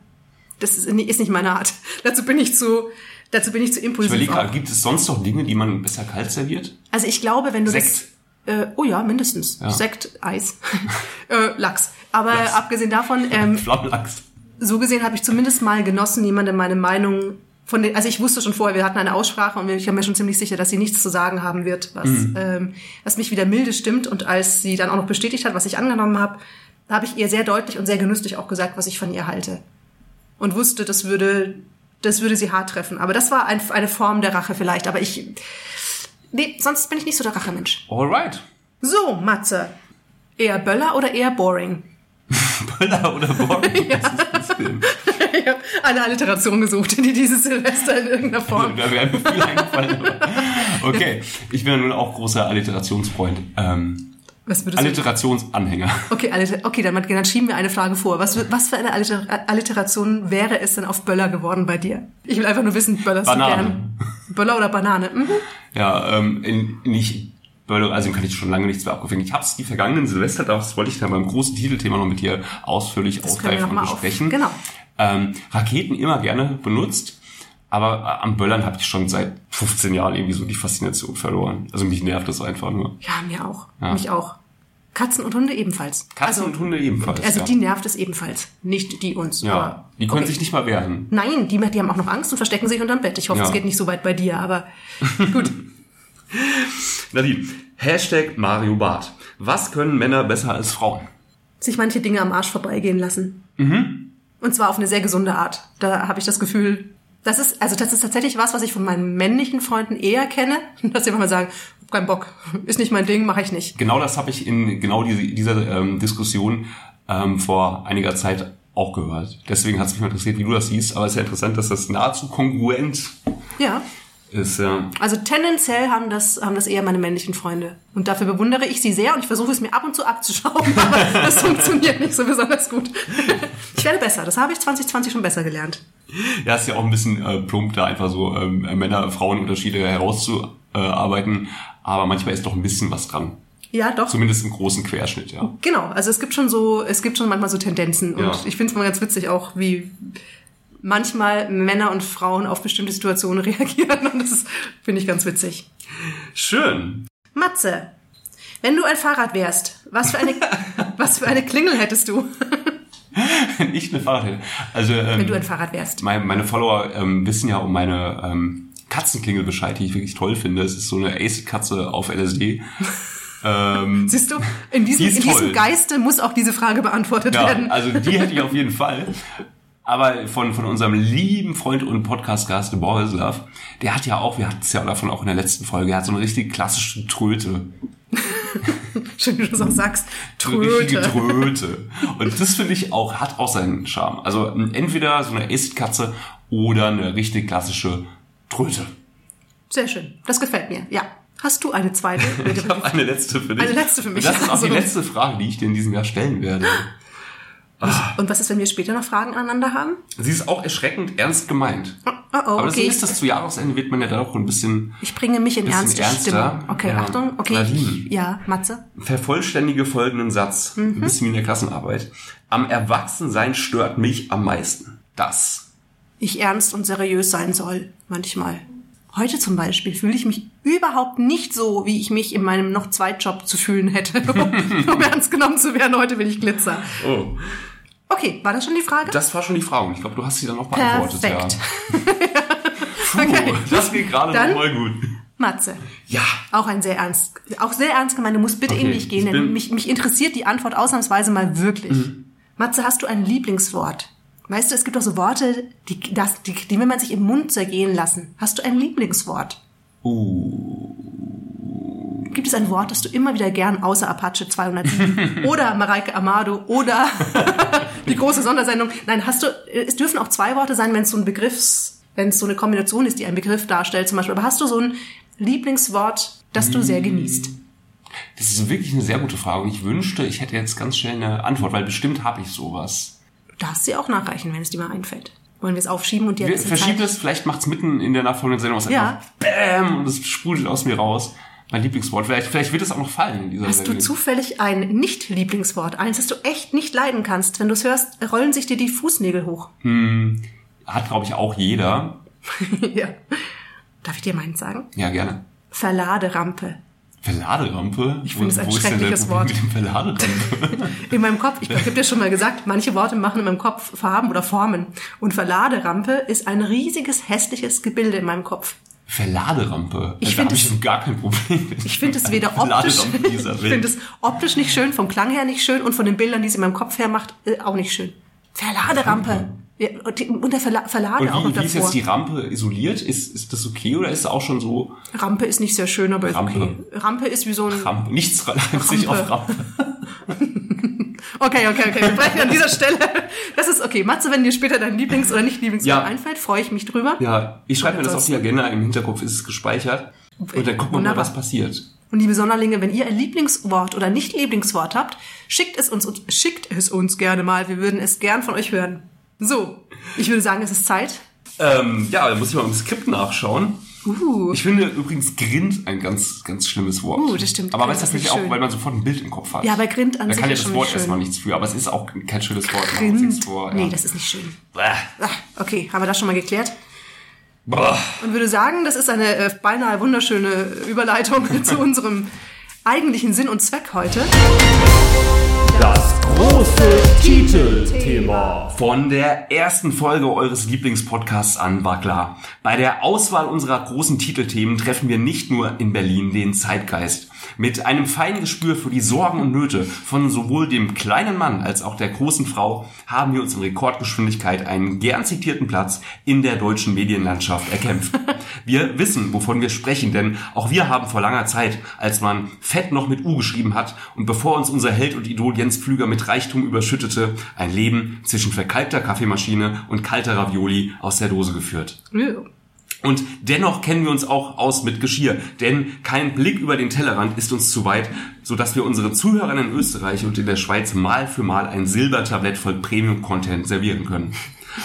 Das ist, nicht- ist nicht meine Art. Dazu bin ich zu, dazu bin ich zu Ich impulsiv. überlege auch. gerade, gibt es sonst noch Dinge, die man besser kalt serviert? Also ich glaube, wenn du Sekt. das. Äh, oh ja, mindestens. Ja. Sekt, Eis, äh, Lachs. Aber Lachs. abgesehen davon, ähm, Flammlachs. so gesehen habe ich zumindest mal genossen, jemandem meine Meinung von den, also ich wusste schon vorher, wir hatten eine Aussprache und ich war mir schon ziemlich sicher, dass sie nichts zu sagen haben wird, was, ähm, was mich wieder milde stimmt. Und als sie dann auch noch bestätigt hat, was ich angenommen habe, habe ich ihr sehr deutlich und sehr genüsslich auch gesagt, was ich von ihr halte. Und wusste, das würde, das würde sie hart treffen. Aber das war ein, eine Form der Rache vielleicht. Aber ich, nee, sonst bin ich nicht so der Rachemensch. Alright. So, Matze. Eher Böller oder eher boring? Böller oder Boring? Ja. ich habe eine Alliteration gesucht, die dieses Silvester in irgendeiner Form. Da wäre mir viel eingefallen. Okay, ich bin ja nun auch großer Alliterationsfreund. Ähm, Was würdest? Alliterationsanhänger. Okay, okay dann, dann schieben wir eine Frage vor. Was, was für eine Alliter Alliteration wäre es denn auf Böller geworden bei dir? Ich will einfach nur wissen, Böllerst du Banane. gern? Böller oder Banane? Mhm. Ja, ähm, in, nicht Böller, also kann ich schon lange nichts mehr abgefangen. Ich habe es die vergangenen Silvester, das wollte ich dann beim großen Titelthema noch mit dir ausführlich Das noch und mal auf- besprechen. genau. Ähm, Raketen immer gerne benutzt, aber äh, am Böllern habe ich schon seit 15 Jahren irgendwie so die Faszination verloren. Also mich nervt das einfach nur. Ja, mir auch. Ja. Mich auch. Katzen und Hunde ebenfalls. Katzen also, und Hunde ebenfalls. Also ja. die nervt es ebenfalls. Nicht die uns. ja, aber, die können okay. sich nicht mal wehren. Nein, die, die haben auch noch Angst und verstecken sich unterm Bett. Ich hoffe, Ja. es geht nicht so weit bei dir, aber gut. Nadine, Hashtag Mario Bart. Was können Männer besser als Frauen? sich manche Dinge am Arsch vorbeigehen lassen. Mhm. Und zwar auf eine sehr gesunde Art. Da habe ich das Gefühl, das ist, also das ist tatsächlich was, was ich von meinen männlichen Freunden eher kenne, dass sie manchmal sagen, keinen Bock, ist nicht mein Ding, mache ich nicht. Genau das habe ich in genau diese, dieser ähm, Diskussion ähm, vor einiger Zeit auch gehört. Deswegen hat es mich mal interessiert, wie du das siehst. Aber es ist ja interessant, dass das nahezu kongruent Ja. Ist. Ja. Also tendenziell haben das, haben das eher meine männlichen Freunde. Und dafür bewundere ich sie sehr und ich versuche es mir ab und zu abzuschauen, aber das funktioniert nicht so besonders gut. Ich werde besser, das habe ich 2020 schon besser gelernt. ja, ist ja auch ein bisschen äh, plump, da einfach so ähm, Männer-Frauen-Unterschiede herauszuarbeiten. Aber manchmal ist doch ein bisschen was dran. Ja, doch. Zumindest im großen Querschnitt, ja. Genau, also es gibt schon so, es gibt schon manchmal so Tendenzen und Ja. ich finde es mal ganz witzig auch, wie manchmal Männer und Frauen auf bestimmte Situationen reagieren und das finde ich ganz witzig. Schön. Matze, wenn du ein Fahrrad wärst, was für eine, was für eine Klingel hättest du, Wenn ich eine Fahrrad hätte. Also, ähm, wenn du ein Fahrrad wärst? meine, meine Follower ähm, wissen ja um meine ähm, Katzenklingel Bescheid, die ich wirklich toll finde. Es ist so eine Acid-Katze auf LSD. ähm, Siehst du, in diesem, Die in diesem. Geiste muss auch diese Frage beantwortet ja, werden. also die hätte ich auf jeden Fall. Aber von, von unserem lieben Freund und Podcast-Gast Borislav, der hat ja auch, wir hatten es ja davon auch in der letzten Folge, er hat so eine richtig klassische Tröte. Schön, wie du das auch sagst. Eine richtige Tröte. Tröte. Und das finde ich auch, hat auch seinen Charme. Also entweder so eine Acid-Katze oder eine richtig klassische Tröte. Sehr schön, das gefällt mir, ja. Hast du eine zweite? Ich habe eine letzte für dich. Eine letzte für mich. Und das ist auch die Also- letzte Frage, die ich dir in diesem Jahr stellen werde. Und was ist, wenn wir später noch Fragen aneinander haben? Sie ist auch erschreckend ernst gemeint. Oh, oh, Aber das okay. ist das zu Jahresende wird man ja da auch ein bisschen Ich bringe mich in ernste ernster. Stimmung. Okay, Ja. Achtung, okay. Nadine. Ja, Matze. vervollständige folgenden Satz. Mhm. Ein bisschen wie in der Klassenarbeit. Am Erwachsensein stört mich am meisten. Das. Ich ernst und seriös sein soll, manchmal. Heute zum Beispiel fühle ich mich überhaupt nicht so, wie ich mich in meinem noch Zweitjob zu fühlen hätte, um, um ernst genommen zu werden. Heute will ich Glitzer. Oh. Okay, war das schon die Frage? Das war schon die Frage. Ich glaube, du hast sie dann noch beantwortet. Perfekt. Ja. Puh, das geht gerade Dann- noch mal gut. Matze. Ja. Auch ein sehr ernst, auch sehr ernst gemeint. Du musst bitte in Okay, dich gehen, denn Mhm. mich, mich interessiert die Antwort ausnahmsweise mal wirklich. Matze, hast du ein Lieblingswort? Weißt du, es gibt doch so Worte, die, das, die, die will man sich im Mund zergehen lassen. Hast du ein Lieblingswort? Uh. Gibt es ein Wort, das du immer wieder gern außer Apache 207 oder Mareike Amado oder die große Sondersendung? Nein, hast du, es dürfen auch zwei Worte sein, wenn es so ein Begriffs, wenn es so eine Kombination ist, die einen Begriff darstellt zum Beispiel. Aber hast du so ein Lieblingswort, das du sehr genießt? Das ist wirklich eine sehr gute Frage. Und ich wünschte, ich hätte jetzt ganz schnell eine Antwort, weil bestimmt habe ich sowas. Du darfst sie auch nachreichen, wenn es dir mal einfällt. Wollen wir es aufschieben und dir Wir verschieben es, vielleicht macht's mitten in der nachfolgenden Sendung was Ja. einfach BÄM und es sprudelt aus mir raus. Mein Lieblingswort. Vielleicht, vielleicht wird es auch noch fallen in dieser Hast du Sendung. zufällig ein Nicht-Lieblingswort? Eins, das du echt nicht leiden kannst. Wenn du es hörst, rollen sich dir die Fußnägel hoch. Hat, glaube ich, auch jeder. ja. Darf ich dir meins sagen? Ja, gerne. Verladerampe. Verladerampe? Ich finde es ein schreckliches Wort. Mit dem Verladerampe? In meinem Kopf, ich, ich habe dir schon mal gesagt, manche Worte machen in meinem Kopf Farben oder Formen. Und Verladerampe ist ein riesiges, hässliches Gebilde in meinem Kopf. Verladerampe. Ich da find habe ich es- gar kein Problem mit. Ich finde es weder optisch, ich finde es optisch nicht schön, vom Klang her nicht schön und von den Bildern, die sie in meinem Kopf her macht, äh, auch nicht schön. Verladerampe. Ja, und, die, und der Verla Verlade Und auch noch wie, wie ist jetzt die Rampe isoliert? Ist, ist das okay oder ist es auch schon so Rampe ist nicht sehr schön, aber ist Rampe. okay. Rampe ist wie so ein... Rampe? Nichts reimt sich auf Rampe. Okay, okay, okay, wir brechen an dieser Stelle. Das ist okay. Matze, wenn dir später dein Lieblings- oder nicht Lieblingswort Ja. einfällt, freue ich mich drüber. Ja, ich schreibe mir das auf die Agenda, im Hinterkopf ist es gespeichert. Und dann gucken wir mal, was passiert. Und liebe Sonderlinge, wenn ihr ein Lieblingswort oder nicht Lieblingswort habt, schickt es uns, uns schickt es uns gerne mal. Wir würden es gern von euch hören. So, ich würde sagen, es ist Zeit. Ähm, ja, da muss ich mal im Skript nachschauen. Uh, Ich finde übrigens Grind ein ganz, ganz schlimmes Wort. Uh, das stimmt. Aber weißt du, das nicht auch, schön. weil man sofort ein Bild im Kopf hat. Ja, bei Grind an Da sich kann ja das Wort schön. erstmal nichts für, aber es ist auch kein schönes Wort. Grind. Vor, Nee, ja. das ist nicht schön. Bäh. Ah, okay, haben wir das schon mal geklärt? Boah. Und würde sagen, das ist eine äh, beinahe wunderschöne Überleitung zu unserem eigentlichen Sinn und Zweck heute. Das große Titelthema. Von der ersten Folge eures Lieblingspodcasts an war klar, bei der Auswahl unserer großen Titelthemen treffen wir nicht nur in Berlin den Zeitgeist. Mit einem feinen Gespür für die Sorgen und Nöte von sowohl dem kleinen Mann als auch der großen Frau haben wir uns in Rekordgeschwindigkeit einen gern zitierten Platz in der deutschen Medienlandschaft erkämpft. Wir wissen, wovon wir sprechen, denn auch wir haben vor langer Zeit, als man Fett noch mit U geschrieben hat und bevor uns unser Held und Idol Jens Pflüger mit Reichtum überschüttete, ein Leben zwischen verkalkter Kaffeemaschine und kalter Ravioli aus der Dose geführt. Und dennoch kennen wir uns auch aus mit Geschirr, denn kein Blick über den Tellerrand ist uns zu weit, so dass wir unseren Zuhörern in Österreich und in der Schweiz mal für mal ein Silbertablett voll Premium-Content servieren können.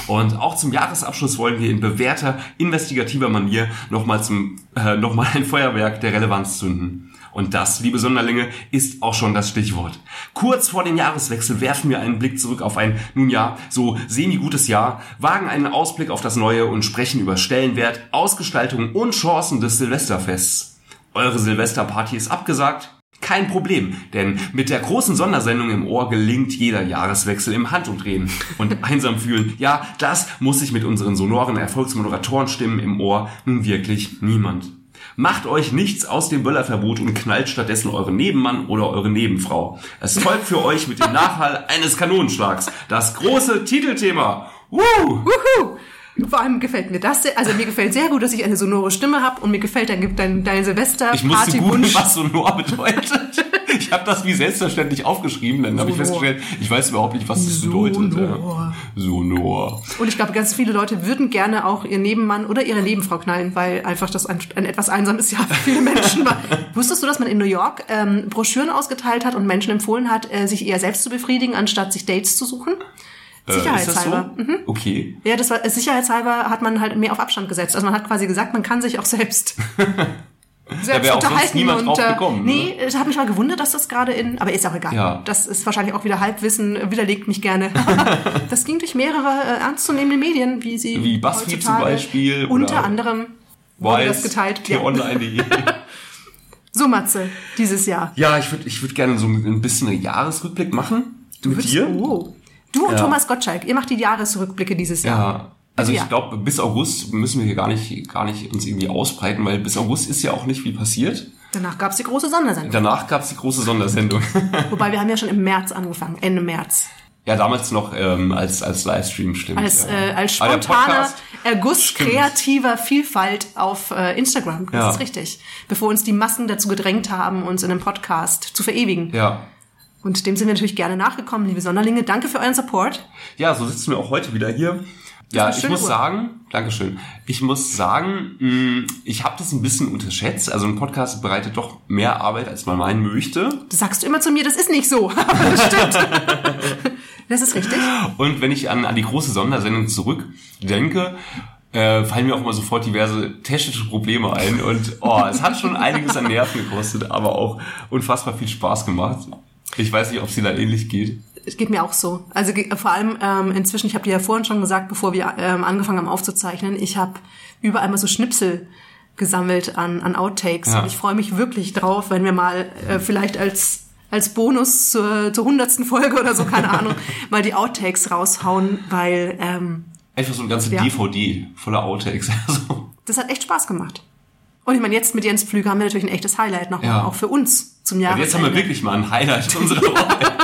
Und auch zum Jahresabschluss wollen wir in bewährter, investigativer Manier nochmal zum, äh, nochmal ein Feuerwerk der Relevanz zünden. Und das, liebe Sonderlinge, ist auch schon das Stichwort. Kurz vor dem Jahreswechsel werfen wir einen Blick zurück auf ein, nun ja, so semi-gutes Jahr, wagen einen Ausblick auf das Neue und sprechen über Stellenwert, Ausgestaltung und Chancen des Silvesterfests. Eure Silvesterparty ist abgesagt? Kein Problem, denn mit der großen Sondersendung im Ohr gelingt jeder Jahreswechsel im Handumdrehen. Und einsam fühlen, ja, das muss sich mit unseren sonoren Erfolgsmoderatoren-Stimmen im Ohr nun wirklich niemand. Macht euch nichts aus dem Böllerverbot und knallt stattdessen euren Nebenmann oder eure Nebenfrau. Es folgt für euch mit dem Nachhall eines Kanonenschlags. Das große Titelthema. Woo! Wuhu! Vor allem gefällt mir das sehr, also mir gefällt sehr gut, dass ich eine sonore Stimme habe und mir gefällt dein, dein, dein Ich musste Silvester-Party-Wunsch. googeln, was sonor bedeutet. Ich habe das wie selbstverständlich aufgeschrieben, dann habe ich festgestellt, ich weiß überhaupt nicht, was das bedeutet. Sonor. Ja. Sonor. Und ich glaube, ganz viele Leute würden gerne auch ihren Nebenmann oder ihre Nebenfrau knallen, weil einfach das ein, ein etwas einsames Jahr für viele Menschen war. Wusstest du, dass man in New York ähm, Broschüren ausgeteilt hat und Menschen empfohlen hat, äh, sich eher selbst zu befriedigen, anstatt sich Dates zu suchen? Äh, Sicherheitshalber. so? Mhm. Okay. Ja, das war äh, sicherheitshalber hat man halt mehr auf Abstand gesetzt. Also man hat quasi gesagt, man kann sich auch selbst selbst auch sonst unterhalten niemand und drauf äh, gekommen, nee, es hat mich mal gewundert, dass das gerade in, aber ist auch egal. Ja. Das ist wahrscheinlich auch wieder Halbwissen, widerlegt mich gerne. das ging durch mehrere äh, ernstzunehmende Medien, wie sie Wie BuzzFeed zum Beispiel Unter anderem wurde das geteilt. Ja. t-online.de. So Matze, dieses Jahr. Ja, ich würde ich würd gerne so ein bisschen einen Jahresrückblick machen. mit Würdest- dir. Oh. Du und Ja. Thomas Gottschalk, ihr macht die Jahresrückblicke dieses Jahr. Ja. Also Ja. ich glaube, bis August müssen wir hier gar nicht, gar nicht uns irgendwie ausbreiten, weil bis August ist ja auch nicht viel passiert. Danach gab's die große Sondersendung. Danach gab's die große Sondersendung. Wobei wir haben ja schon im März angefangen, Ende März. ja, damals noch ähm, als, als Livestream, stimmt. Als, ja. äh, als spontaner Erguss Stimmt. kreativer Vielfalt auf äh, Instagram. Das Ja. ist richtig. Bevor uns die Massen dazu gedrängt haben, uns in einem Podcast zu verewigen. Ja. Und dem sind wir natürlich gerne nachgekommen, liebe Sonderlinge. Danke für euren Support. Ja, so sitzen wir auch heute wieder hier. Ja, ich muss Uhr. sagen, Dankeschön. Ich muss sagen, mh, ich habe das ein bisschen unterschätzt. Also ein Podcast bereitet doch mehr Arbeit, als man meinen möchte. Das sagst du immer zu mir, das ist nicht so. Das stimmt. das ist richtig. Und wenn ich an, an die große Sondersendung zurückdenke, äh, fallen mir auch immer sofort diverse technische Probleme ein. Und oh, es hat schon einiges an Nerven gekostet, aber auch unfassbar viel Spaß gemacht. Ich weiß nicht, ob es dir da ähnlich geht. Es geht mir auch so. Also vor allem ähm, inzwischen, ich habe dir ja vorhin schon gesagt, bevor wir ähm, angefangen haben aufzuzeichnen, ich habe überall mal so Schnipsel gesammelt an, an Outtakes. Ja. Und ich freue mich wirklich drauf, wenn wir mal äh, vielleicht als, als Bonus zur, zur hundertsten Folge oder so, keine Ahnung, mal die Outtakes raushauen, weil ähm, Einfach so eine ganze Ja. DVD voller Outtakes. Also, das hat echt Spaß gemacht. Und ich meine, jetzt mit Jens Pflüger haben wir natürlich ein echtes Highlight noch, Ja. auch für uns zum aber Jahresende. jetzt haben wir wirklich mal ein Highlight unserer Woche.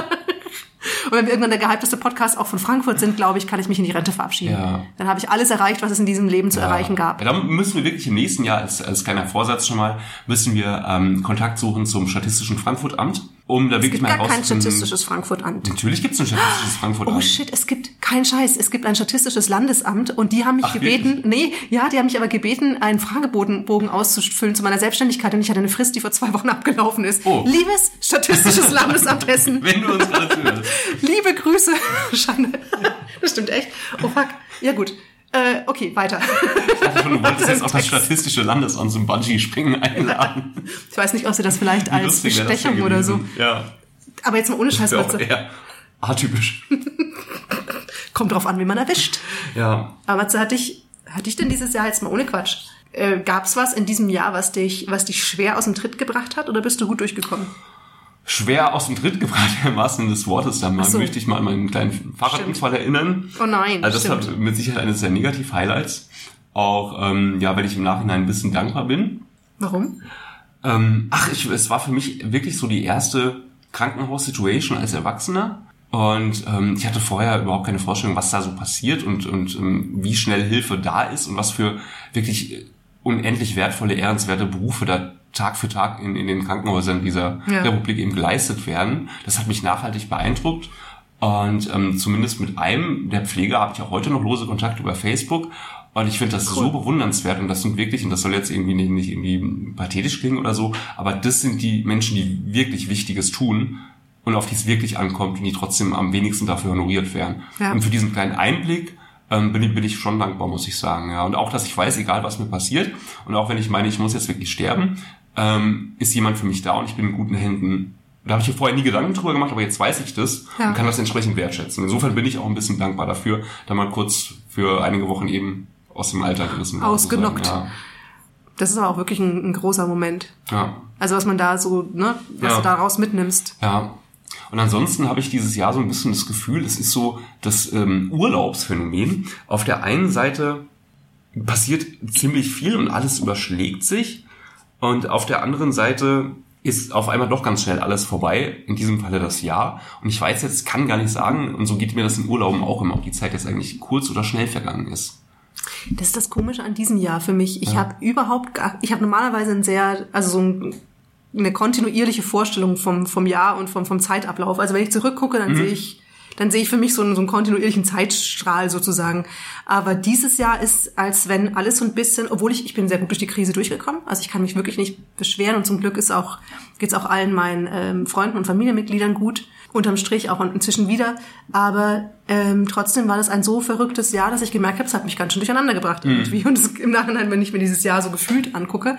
Und wenn wir irgendwann der gehypteste Podcast auch von Frankfurt sind, glaube ich, kann ich mich in die Rente verabschieden. Ja. Dann habe ich alles erreicht, was es in diesem Leben zu erreichen gab. Ja, dann müssen wir wirklich im nächsten Jahr, als, als kleiner Vorsatz schon mal, müssen wir ähm, Kontakt suchen zum Statistischen Frankfurt-Amt, um da Es wirklich gibt mal gar kein herauszufinden- statistisches Frankfurt-Amt. Natürlich gibt es ein statistisches Frankfurt-Amt. Oh shit, es gibt kein Scheiß. Es gibt ein statistisches Landesamt und die haben mich Ach, gebeten, nee, ja, die haben mich aber gebeten, einen Fragebogen Bogen auszufüllen zu meiner Selbstständigkeit und ich hatte eine Frist, die vor zwei Wochen abgelaufen ist. Oh. Liebes statistisches Landesamt Hessen, Wenn du uns gerade zuhörst. liebe Grüße. Schande. Das stimmt echt. Oh fuck. Ja gut. Äh, okay, weiter. Ich dachte schon, du wolltest jetzt auch das. Statistische Landesamt zum Bungee-Springen einladen. Ich weiß nicht, ob sie das vielleicht als lustig das Bestechung oder so. Ja. Aber jetzt mal ohne Scheiß, Matze. eher atypisch. Kommt drauf an, wie man erwischt. Ja. Aber Matze, hatte ich, hatte ich denn dieses Jahr jetzt mal ohne Quatsch? Äh, gab's was in diesem Jahr, was dich, was dich schwer aus dem Tritt gebracht hat, oder bist du gut durchgekommen? Schwer aus dem Tritt gebracht, im wahrsten des Wortes. Da so. möchte ich mal an meinen kleinen Fahrradunfall erinnern. Oh nein, Also das stimmt. war mit Sicherheit eines der Negativ-Highlights. Auch, ähm, ja, weil ich im Nachhinein ein bisschen dankbar bin. Warum? Ähm, ach, ich, es war für mich wirklich so die erste Krankenhaus-Situation als Erwachsener. Und ähm, ich hatte vorher überhaupt keine Vorstellung, was da so passiert und, und ähm, wie schnell Hilfe da ist und was für wirklich unendlich wertvolle, ehrenswerte Berufe da Tag für Tag in, in den Krankenhäusern dieser Ja. Republik eben geleistet werden. Das hat mich nachhaltig beeindruckt. Und ähm, zumindest mit einem der Pfleger habe ich auch heute noch lose Kontakte über Facebook. Und ich finde das so bewundernswert. Und das sind wirklich, und das soll jetzt irgendwie nicht, nicht irgendwie pathetisch klingen oder so, aber das sind die Menschen, die wirklich Wichtiges tun und auf die es wirklich ankommt und die trotzdem am wenigsten dafür honoriert werden. Ja. Und für diesen kleinen Einblick ähm, bin, ich, bin ich schon dankbar, muss ich sagen. Ja. Und auch, dass ich weiß, egal was mir passiert, und auch wenn ich meine, ich muss jetzt wirklich sterben, ähm, ist jemand für mich da und ich bin in guten Händen. Da habe ich mir vorher nie Gedanken drüber gemacht, aber jetzt weiß ich das Ja. und kann das entsprechend wertschätzen. Insofern bin ich auch ein bisschen dankbar dafür, da mal kurz für einige Wochen eben aus dem Alltag gerissen. Ausgenockt. Das ist aber auch wirklich ein, ein großer Moment. Ja, ja. Also was man da so, ne, was Ja. du daraus mitnimmst. Ja. Und ansonsten habe ich dieses Jahr so ein bisschen das Gefühl, es ist so das ähm, Urlaubsphänomen. Auf der einen Seite passiert ziemlich viel und alles überschlägt sich. Und auf der anderen Seite ist auf einmal doch ganz schnell alles vorbei. In diesem Falle das Jahr. Und ich weiß jetzt, kann gar nicht sagen, und so geht mir das in Urlauben auch immer, ob die Zeit jetzt eigentlich kurz oder schnell vergangen ist. Das ist das Komische an diesem Jahr für mich. Ich habe überhaupt ich habe normalerweise ein sehr, also so ein, eine kontinuierliche Vorstellung vom, vom Jahr und vom, vom Zeitablauf. Also wenn ich zurückgucke, dann sehe ich, dann sehe ich für mich so einen, so einen kontinuierlichen Zeitstrahl sozusagen. Aber dieses Jahr ist, als wenn alles so ein bisschen, obwohl ich, ich bin sehr gut durch die Krise durchgekommen. Also ich kann mich wirklich nicht beschweren und zum Glück ist auch, geht's auch allen meinen ähm, Freunden und Familienmitgliedern gut. Unterm Strich auch inzwischen wieder. Aber ähm, trotzdem war das ein so verrücktes Jahr, dass ich gemerkt habe, es hat mich ganz schön durcheinander gebracht irgendwie. Und im Nachhinein, wenn ich mir dieses Jahr so gefühlt angucke,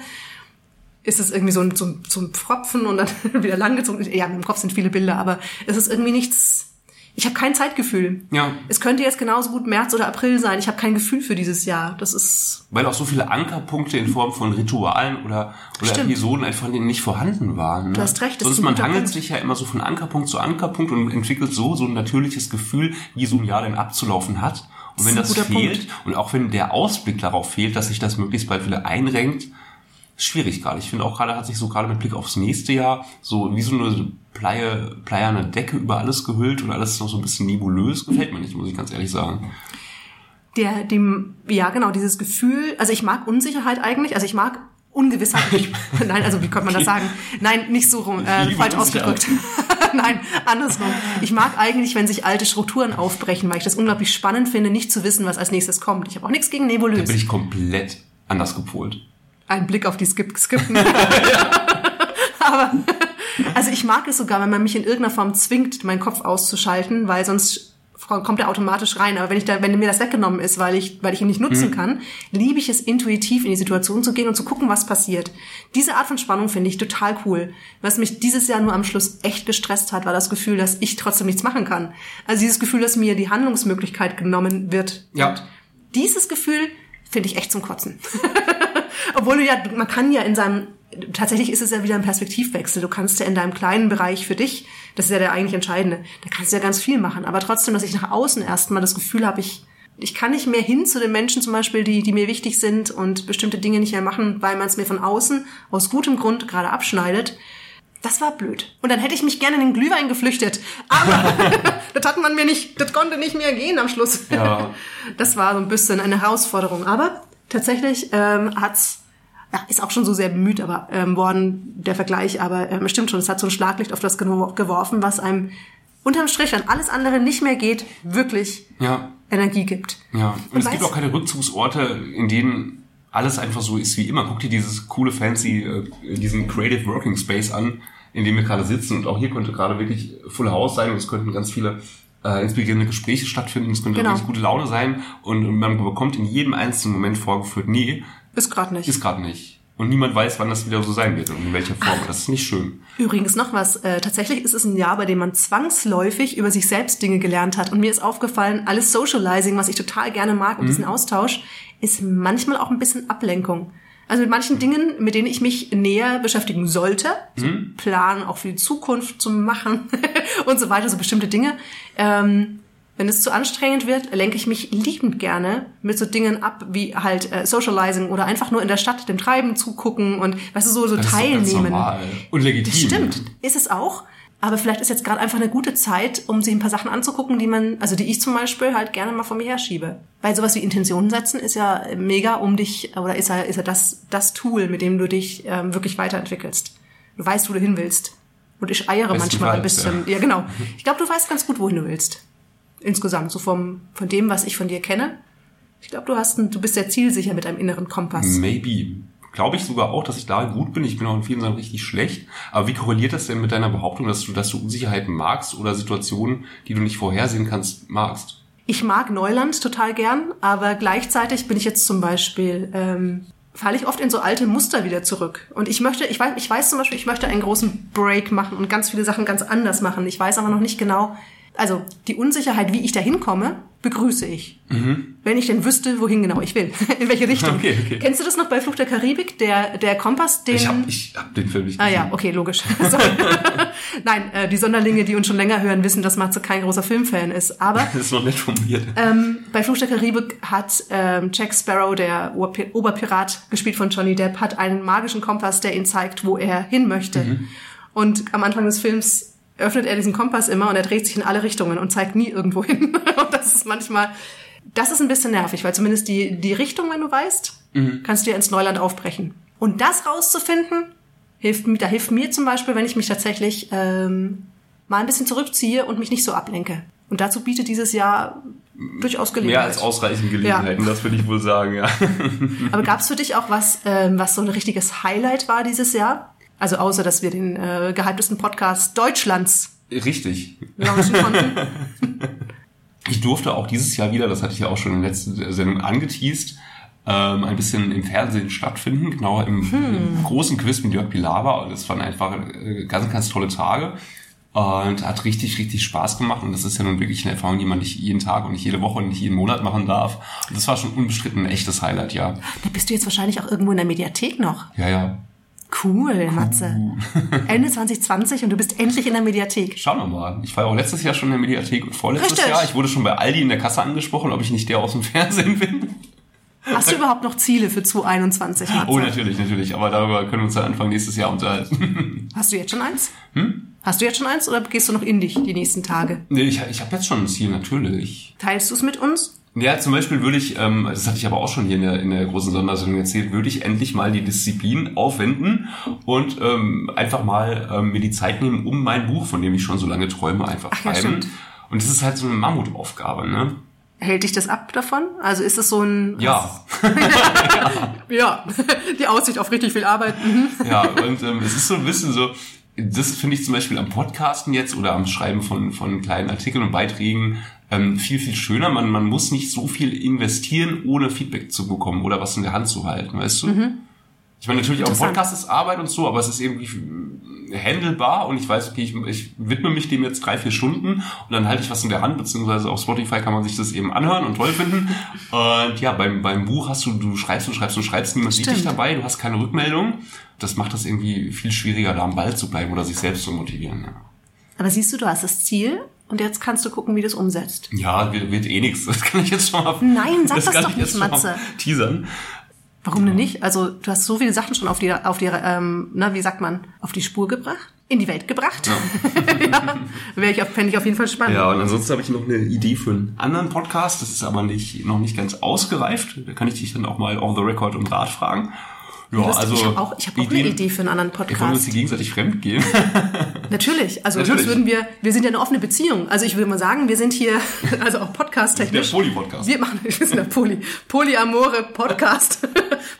ist es irgendwie so ein, so ein, so ein Pfropfen und dann wieder langgezogen. Ja, im Kopf sind viele Bilder, aber es ist irgendwie nichts. Ich habe kein Zeitgefühl. Ja. Es könnte jetzt genauso gut März oder April sein. Ich habe kein Gefühl für dieses Jahr. Das ist Weil auch so viele Ankerpunkte in Form von Ritualen oder, oder Stimmt. Episoden einfach nicht vorhanden waren. Ne? Du hast recht, das Sonst ist man hangelt Punkt. sich ja immer so von Ankerpunkt zu Ankerpunkt und entwickelt so so ein natürliches Gefühl, wie so ein Jahr denn abzulaufen hat. Und wenn Das das, fehlt und auch wenn der Ausblick darauf fehlt, dass sich das möglichst bald wieder einrenkt, schwierig gerade. Ich finde auch gerade hat sich so gerade mit Blick aufs nächste Jahr so wie so eine Pleie, pleierne Decke über alles gehüllt und alles noch so ein bisschen nebulös. Gefällt mir nicht, muss ich ganz ehrlich sagen. der, dem, ja genau, dieses Gefühl, also ich mag Unsicherheit eigentlich, also ich mag Ungewissheit. Nein, also wie könnte man das sagen? Nein, nicht so rum, äh, falsch ausgedrückt. Nein, andersrum. Ich mag eigentlich, wenn sich alte Strukturen aufbrechen, weil ich das unglaublich spannend finde, nicht zu wissen, was als nächstes kommt. Ich habe auch nichts gegen Da nebulös. bin ich komplett anders gepolt. Ein Blick auf die Skip Skripten. Aber also ich mag es sogar, wenn man mich in irgendeiner Form zwingt, meinen Kopf auszuschalten, weil sonst kommt er automatisch rein. Aber wenn ich da, wenn mir das weggenommen ist, weil ich, weil ich ihn nicht nutzen kann, liebe ich es intuitiv in die Situation zu gehen und zu gucken, was passiert. Diese Art von Spannung finde ich total cool. Was mich dieses Jahr nur am Schluss echt gestresst hat, war das Gefühl, dass ich trotzdem nichts machen kann. Also dieses Gefühl, dass mir die Handlungsmöglichkeit genommen wird. Ja. Und dieses Gefühl finde ich echt zum Kotzen. Obwohl du ja, man kann ja in seinem, tatsächlich ist es ja wieder ein Perspektivwechsel. Du kannst ja in deinem kleinen Bereich für dich, das ist ja der eigentlich Entscheidende, da kannst du ja ganz viel machen. Aber trotzdem, dass ich nach außen erstmal das Gefühl habe, ich, ich kann nicht mehr hin zu den Menschen zum Beispiel, die, die mir wichtig sind und bestimmte Dinge nicht mehr machen, weil man es mir von außen aus gutem Grund gerade abschneidet. Das war blöd. Und dann hätte ich mich gerne in den Glühwein geflüchtet. Aber das hat man mir nicht, das konnte nicht mehr gehen am Schluss. Ja. Das war so ein bisschen eine Herausforderung. Aber tatsächlich ähm, hat's ja, ist auch schon so sehr bemüht aber ähm, worden, der Vergleich, aber ähm, stimmt schon, es hat so ein Schlaglicht auf das gewo- geworfen, was einem unterm Strich, wenn alles andere nicht mehr geht, wirklich Ja. Energie gibt. Ja, und, es weißt- gibt auch keine Rückzugsorte, in denen alles einfach so ist wie immer. Guck dir dieses coole, fancy, äh, diesen Creative Working Space an, in dem wir gerade sitzen. Und auch hier könnte gerade wirklich Full House sein und es könnten ganz viele äh, inspirierende Gespräche stattfinden. Es könnte Genau. wirklich gute Laune sein und, und man bekommt in jedem einzelnen Moment vorgeführt, nee, Ist gerade nicht. ist gerade nicht. Und niemand weiß, wann das wieder so sein wird und in welcher Form. Das ist nicht schön. Übrigens noch was. Äh, tatsächlich ist es ein Jahr, bei dem man zwangsläufig über sich selbst Dinge gelernt hat. Und mir ist aufgefallen, alles Socializing, was ich total gerne mag und diesen Austausch, ist manchmal auch ein bisschen Ablenkung. Also mit manchen Dingen, mit denen ich mich näher beschäftigen sollte, so Plan auch für die Zukunft zu machen und so weiter, so bestimmte Dinge. Ähm, wenn es zu anstrengend wird, lenke ich mich liebend gerne mit so Dingen ab, wie halt äh, Socializing oder einfach nur in der Stadt dem Treiben zugucken und weißt du, so, so Das ist doch ganz teilnehmen. normal. Und legitim. Das stimmt, ist es auch. Aber vielleicht ist jetzt gerade einfach eine gute Zeit, um sich ein paar Sachen anzugucken, die man, also die ich zum Beispiel halt gerne mal vor mir herschiebe. Weil sowas wie Intentionen setzen ist ja mega, um dich, oder ist ja, ist ja das, das Tool, mit dem du dich ähm, wirklich weiterentwickelst. Du weißt, wo du hin willst. Und ich eiere manchmal ein bisschen. Ja, genau. Ich glaube, du weißt ganz gut, wohin du willst. Insgesamt, so vom, von dem, was ich von dir kenne. Ich glaube, du hast, ein, du bist sehr zielsicher mit deinem inneren Kompass. Maybe. Glaube ich sogar auch, dass ich da gut bin. Ich bin auch in vielen Sachen richtig schlecht. Aber wie korreliert das denn mit deiner Behauptung, dass du, dass du Unsicherheiten magst oder Situationen, die du nicht vorhersehen kannst, magst? Ich mag Neuland total gern, aber gleichzeitig bin ich jetzt zum Beispiel, ähm, falle ich oft in so alte Muster wieder zurück. Und ich möchte, ich weiß, ich weiß zum Beispiel, ich möchte einen großen Break machen und ganz viele Sachen ganz anders machen. Ich weiß aber noch nicht genau, also die Unsicherheit, wie ich da hinkomme, begrüße ich. Wenn ich denn wüsste, wohin genau ich will. In welche Richtung. Okay, okay. Kennst du das noch bei Fluch der Karibik? Der, der Kompass, den... Ich hab, ich hab den Film nicht Ah gesehen. ja, okay, logisch. Nein, äh, die Sonderlinge, die uns schon länger hören, wissen, dass Matze kein großer Filmfan ist. Aber Das ist noch nett formuliert. ähm, bei Fluch der Karibik hat ähm, Jack Sparrow, der Oberpi- Oberpirat, gespielt von Johnny Depp, hat einen magischen Kompass, der ihn zeigt, wo er hin möchte. Und am Anfang des Films öffnet er diesen Kompass immer und er dreht sich in alle Richtungen und zeigt nie irgendwo hin. und das ist manchmal, das ist ein bisschen nervig, weil zumindest die, die Richtung, wenn du weißt, kannst du ja ins Neuland aufbrechen. Und das rauszufinden, hilft, mir- da hilft mir zum Beispiel, wenn ich mich tatsächlich ähm, mal ein bisschen zurückziehe und mich nicht so ablenke. Und dazu bietet dieses Jahr durchaus Gelegenheit. Mehr als ausreichend Gelegenheiten, das würde ich wohl sagen, ja. Aber gab es für dich auch was, ähm, was so ein richtiges Highlight war dieses Jahr? Also außer, dass wir den äh, gehyptesten Podcast Deutschlands Richtig. launchen konnten. Ich durfte auch dieses Jahr wieder, das hatte ich ja auch schon in der letzten Sendung angeteased, ähm, ein bisschen im Fernsehen stattfinden, genau im, im großen Quiz mit Jörg Pilawa. Und es waren einfach äh, ganz, ganz tolle Tage. Und hat richtig, richtig Spaß gemacht. Und das ist ja nun wirklich eine Erfahrung, die man nicht jeden Tag und nicht jede Woche und nicht jeden Monat machen darf. Und das war schon unbestritten ein echtes Highlight, ja. Da bist du jetzt wahrscheinlich auch irgendwo in der Mediathek noch. Ja, ja. Cool, Matze. Ende 2020 und du bist endlich in der Mediathek. Schauen wir mal. Ich war ja auch letztes Jahr schon in der Mediathek und vorletztes Richtig. Jahr. Ich wurde schon bei Aldi in der Kasse angesprochen, ob ich nicht der aus dem Fernsehen bin. Hast du überhaupt noch Ziele für 2021, Matze? Oh, natürlich, natürlich. Aber darüber können wir uns dann Anfang nächstes Jahr unterhalten. Hast du jetzt schon eins? Hm? Hast du jetzt schon eins oder gehst du noch in dich die nächsten Tage? nee, ich, ich habe jetzt schon ein Ziel, natürlich. Teilst du es mit uns? Ja, zum Beispiel würde ich, ähm, das hatte ich aber auch schon hier in der, in der großen Sondersendung erzählt, würde ich endlich mal die Disziplin aufwenden und ähm, einfach mal ähm, mir die Zeit nehmen, um mein Buch, von dem ich schon so lange träume, einfach Ach ja, schreiben. stimmt. und das ist halt so eine Mammutaufgabe, ne? Hält dich das ab davon? Also ist es so ein... Ja. Ja, die Aussicht auf richtig viel Arbeit. Mhm. Ja, und ähm, es ist so ein bisschen so, das finde ich zum Beispiel am Podcasten jetzt oder am Schreiben von, von kleinen Artikeln und Beiträgen ähm, viel, viel schöner. Man, man muss nicht so viel investieren, ohne Feedback zu bekommen oder was in der Hand zu halten, weißt du? Ich meine, natürlich auch. Podcast ist Arbeit und so, aber es ist irgendwie äh, handelbar und ich weiß, okay, ich, ich widme mich dem jetzt drei, vier Stunden und dann halte ich was in der Hand, beziehungsweise auf Spotify kann man sich das eben anhören und toll finden. Und ja, beim, beim Buch hast du, du schreibst und schreibst und schreibst, niemand sieht dich Stimmt. dabei, du hast keine Rückmeldung. Das macht das irgendwie viel schwieriger, da am Ball zu bleiben oder sich selbst zu motivieren. Ja. Aber siehst du, du hast das Ziel und jetzt kannst du gucken, wie du es umsetzt. Ja, wird, eh nichts. Das kann ich jetzt schon mal. Nein, sag das kann doch ich nicht, Matze. Teasern. Warum denn nicht? Also du hast so viele Sachen schon auf die, auf die, ähm, na wie sagt man, auf die Spur gebracht, in die Welt gebracht. Ja, wäre ich, auf- fände ich auf jeden Fall spannend. Ja, und ansonsten habe ich noch eine Idee für einen anderen Podcast. Das ist aber nicht, noch nicht ganz ausgereift. Da kann ich dich dann auch mal off the record um Rat fragen. Ja, Lustig, also ich habe auch, ich hab auch eine Idee für einen anderen Wir wollen uns Podcast. die gegenseitig fremd gehen. Natürlich, also Natürlich. das würden wir, wir sind ja eine offene Beziehung. Also ich würde mal sagen, wir sind hier, also auch Der podcast-technisch. Poly-Podcast. Wir machen, wir sind der Poly, Polyamore Podcast.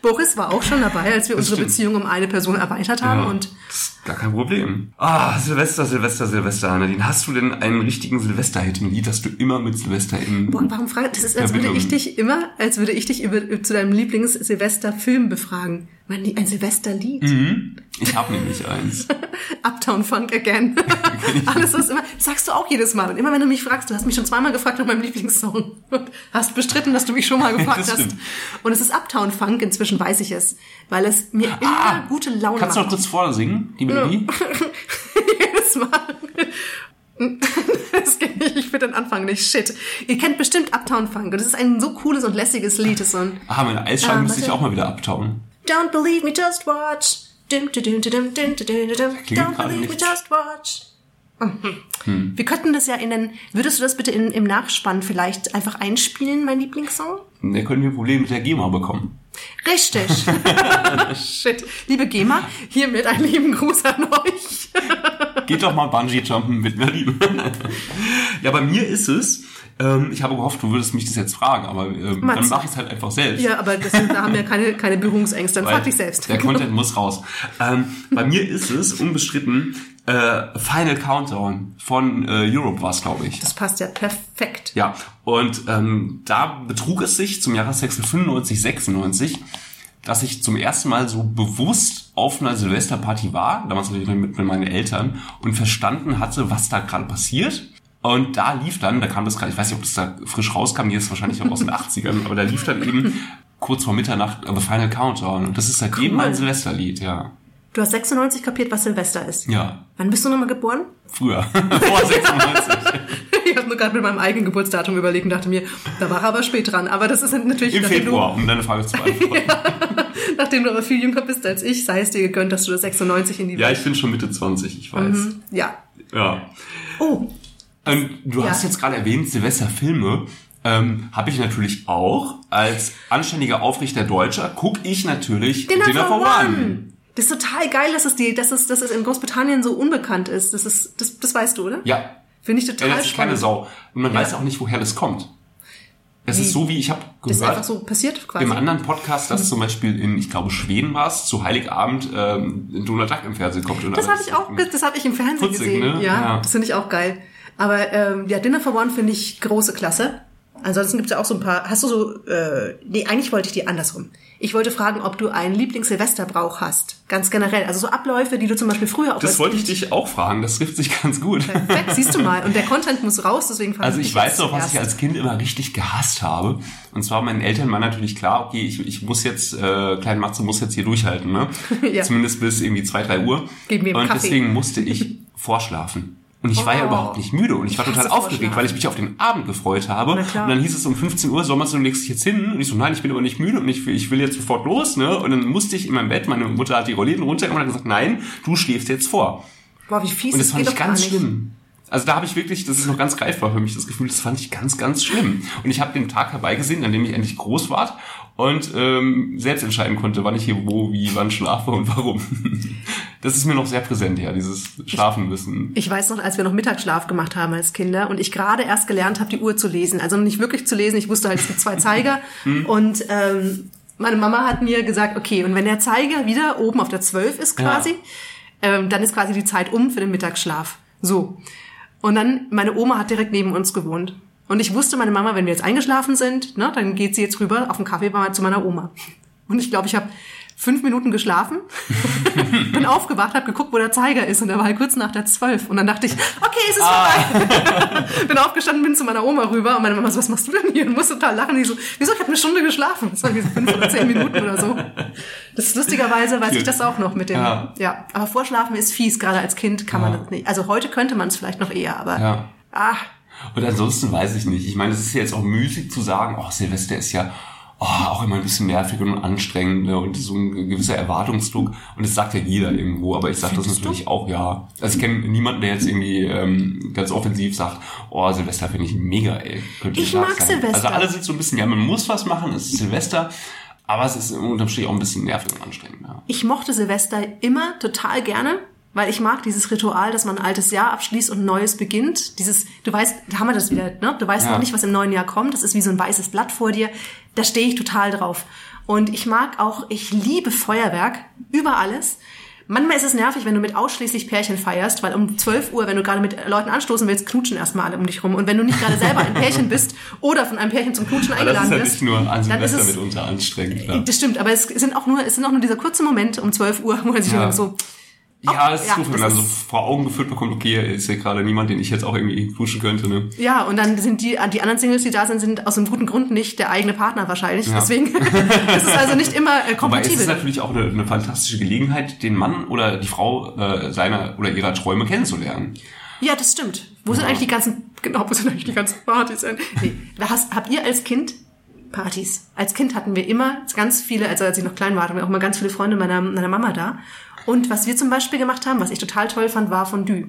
Boris war auch schon dabei, als wir unsere stimmt. Beziehung um eine Person erweitert haben Ja, und das gar kein Problem. Ah, Silvester, Silvester, Silvester. Nadine, hast du denn einen richtigen Silvester-Hit, ein Lied, das du immer mit Silvester in... Boah, warum frage das ist, als würde ich dich immer, als würde ich dich über, zu deinem Lieblings-Silvester-Film befragen. Mein, Lie- ein Silvesterlied. Mhm. Ich habe nämlich eins. Uptown Funk Again. Alles was immer, sagst du auch jedes Mal. Und immer wenn du mich fragst, du hast mich schon zweimal gefragt nach meinem Lieblingssong und hast bestritten, dass du mich schon mal gefragt hast. Und es ist Uptown Funk, inzwischen weiß ich es, weil es mir immer gute Laune Ah, Kannst du noch macht. kurz vorsingen, die Melodie? jedes Mal. Das kenn ich, ich finde den Anfang nicht. Shit. Ihr kennt bestimmt Uptown Funk und es ist ein so cooles und lässiges Lied. So ein Ah, meine Eisschalen Ah, müsste ich auch mal wieder abtauen. Don't believe me, just watch. Dum, dum, dum, dum, dum, dum, dum, dum. Klingt Don't believe me, nicht. just watch. Mhm. Wir könnten das ja in den, würdest du das bitte in, im Nachspann vielleicht einfach einspielen, mein Lieblingssong? Da können wir Probleme mit der GEMA bekommen. Richtig. Shit. Liebe GEMA, hiermit einen lieben Gruß an euch. Geht doch mal Bungee-Jumpen mit Nadine. ja, bei mir ist es, ähm, ich habe gehofft, du würdest mich das jetzt fragen, aber ähm, Mats. dann mache ich es halt einfach selbst. Ja, aber das, da haben wir keine, keine Berührungsängste. Dann frag dich selbst. Der Content muss raus. Ähm, bei mir ist es unbestritten äh, Final Countdown von äh, Europe war es, glaube ich. Das passt ja perfekt. Ja, und ähm, da betrug es sich zum Jahreswechsel 95, 96, dass ich zum ersten Mal so bewusst auf einer Silvesterparty war, damals natürlich mit, mit meinen Eltern, und verstanden hatte, was da gerade passiert. Und da lief dann, da kam das gerade, ich weiß nicht, ob das da frisch rauskam, hier ist es wahrscheinlich auch aus den 80ern, aber da lief dann eben kurz vor Mitternacht The Final Countdown. Und das ist seitdem Cool. mein Silvesterlied, ja. Du hast 96 kapiert, was Silvester ist. Ja, Wann bist du nochmal geboren? früher, vor 96. Ich habe nur gerade mit meinem eigenen Geburtsdatum überlegt und dachte mir, da war er aber spät dran. Aber das ist natürlich, Im Februar, um deine Frage zu beantworten. du, nachdem du aber viel jünger bist als ich, sei es dir gegönnt, dass du das 96 in die Ja, Welt... ich bin schon Mitte 20, ich weiß. Ja. Ja. Oh, Und du Ja. hast jetzt gerade erwähnt, Silvesterfilme. Ähm, habe ich natürlich auch. Als anständiger, aufrichter Deutscher guck ich natürlich Dinner, for One. Das ist total geil, dass es, die, dass, es, dass es in Großbritannien so unbekannt ist. Das, ist das, das weißt du, oder? Ja, Finde ich ja, total das ist keine. Sau. Und man Ja. weiß auch nicht, woher das kommt. Es ist so, wie ich habe Das ist einfach gehört so passiert quasi. im anderen Podcast, dass zum Beispiel in, ich glaube, Schweden war es, zu Heiligabend ähm, Donald Duck im Fernsehen kommt. Das habe ich auch, das habe ich im Fernsehen Putzig, gesehen. ne? Ja, Ja. das finde ich auch geil. Aber ähm, ja, Dinner for One finde ich große Klasse. Ansonsten gibt's ja auch so ein paar. Hast du so? Äh, nee, eigentlich wollte ich dir andersrum. Ich wollte fragen, ob du einen Lieblings-Silvesterbrauch hast, ganz generell. Also so Abläufe, die du zum Beispiel früher auch. Das wollte ich dich auch fragen, das trifft sich ganz gut. Perfekt, siehst du mal. Und der Content muss raus, deswegen frage Also ich ich weiß noch, was ich als Kind immer richtig gehasst habe. Und zwar meinen Eltern war natürlich klar, okay, ich, ich muss jetzt, äh, klein Matze muss jetzt hier durchhalten, ne? Ja. Zumindest bis irgendwie zwei, drei Uhr. Gib mir und Kaffee. deswegen musste ich vorschlafen. Und ich war ja Oh. überhaupt nicht müde und ich war total aufgeregt, weil ich mich auf den Abend gefreut habe. Und dann hieß es um 15 Uhr, Sommer, du legst dich jetzt hin. Und ich so, nein, ich bin aber nicht müde und ich, will- ich will jetzt sofort los, ne? Und dann musste ich in meinem Bett, meine Mutter hat die Rollläden runtergemacht und hat gesagt, nein, du schläfst jetzt vor. Boah, wie fies, Und das fand ich ganz schlimm. Also da habe ich wirklich, das ist noch ganz greifbar für mich, das Gefühl, das fand ich ganz, ganz schlimm. Und ich habe den Tag herbeigesehen, an dem ich endlich groß war und ähm, selbst entscheiden konnte, wann ich hier wo, wie, wann schlafe und warum. Das ist mir noch sehr präsent, ja, dieses Schlafen müssen. Ich weiß noch, als wir noch Mittagsschlaf gemacht haben als Kinder und ich gerade erst gelernt habe, die Uhr zu lesen. Also nicht wirklich zu lesen, ich wusste halt, es gibt zwei Zeiger. und ähm, meine Mama hat mir gesagt, okay, und wenn der Zeiger wieder oben auf der 12 ist quasi, ähm, dann ist quasi die Zeit um für den Mittagsschlaf. So. Und dann, meine Oma hat direkt neben uns gewohnt. Und ich wusste, meine Mama, wenn wir jetzt eingeschlafen sind, ne, dann geht sie jetzt rüber auf den Kaffee bei- zu meiner Oma. Und ich glaube, ich habe fünf Minuten geschlafen, bin aufgewacht, habe geguckt, wo der Zeiger ist und er war halt kurz nach der zwölf. Und dann dachte ich, okay, es ist vorbei. bin aufgestanden, bin zu meiner Oma rüber und meine Mama so, was machst du denn hier? Und musste total lachen. Und ich so, wieso, ich habe eine Stunde geschlafen. Das waren diese fünf oder zehn Minuten oder so. Das ist lustigerweise, weiß ich das auch noch mit dem, Ja. ja. Aber Vorschlafen ist fies, gerade als Kind kann man Ja. das nicht. Also heute könnte man es vielleicht noch eher, aber Ja. ah, Und ansonsten weiß ich nicht. Ich meine, es ist jetzt auch müßig zu sagen, oh, Silvester ist ja oh, auch immer ein bisschen nervig und anstrengend ne, und so ein gewisser Erwartungsdruck. Und das sagt ja jeder irgendwo, aber ich sage das Findest du? natürlich auch, ja. Also ich kenne niemanden, der jetzt irgendwie ähm, ganz offensiv sagt, oh, Silvester finde ich mega, ey. Könnte Ich mag sein. Silvester. Also alle sind so ein bisschen, ja, man muss was machen, es ist Silvester, aber es ist unterm Strich auch ein bisschen nervig und anstrengend. Ja. Ich mochte Silvester immer total gerne, weil ich mag dieses Ritual, dass man ein altes Jahr abschließt und ein neues beginnt. Dieses, du weißt, da haben wir das wieder, ne? Du weißt Ja. noch nicht, was im neuen Jahr kommt. Das ist wie so ein weißes Blatt vor dir. Da stehe ich total drauf. Und ich mag auch, ich liebe Feuerwerk über alles. Manchmal ist es nervig, wenn du mit ausschließlich Pärchen feierst, weil um 12 Uhr, wenn du gerade mit Leuten anstoßen willst, knutschen erstmal alle um dich rum. Und wenn du nicht gerade selber ein Pärchen bist oder von einem Pärchen zum Knutschen Aber das ist eingeladen ja nicht nur an dann ist Silvester es, mitunter anstrengend. Ja. das stimmt, aber es sind auch nur, es sind auch nur dieser kurze Moment um 12 Uhr, wo man sich Ja. so, Ja, es ist Ja, doof, wenn das man so ist- vor Augen geführt bekommt, okay, ist ja gerade niemand, den ich jetzt auch irgendwie duschen könnte, ne? ja, und dann sind die, die anderen Singles, die da sind, sind aus einem guten Grund nicht der eigene Partner wahrscheinlich. Ja. Deswegen ist es also nicht immer äh, Aber es kompatibel. ist natürlich auch eine, eine fantastische Gelegenheit, den Mann oder die Frau äh, seiner oder ihrer Träume kennenzulernen. Ja, das stimmt. Wo sind eigentlich die ganzen, genau, wo sind eigentlich die ganzen Partys? Nee, hast, habt ihr als Kind Partys? Als Kind hatten wir immer ganz viele, also als ich noch klein war, hatten wir auch immer ganz viele Freunde meiner, meiner Mama da. Und was wir zum Beispiel gemacht haben, was ich total toll fand, war Fondue.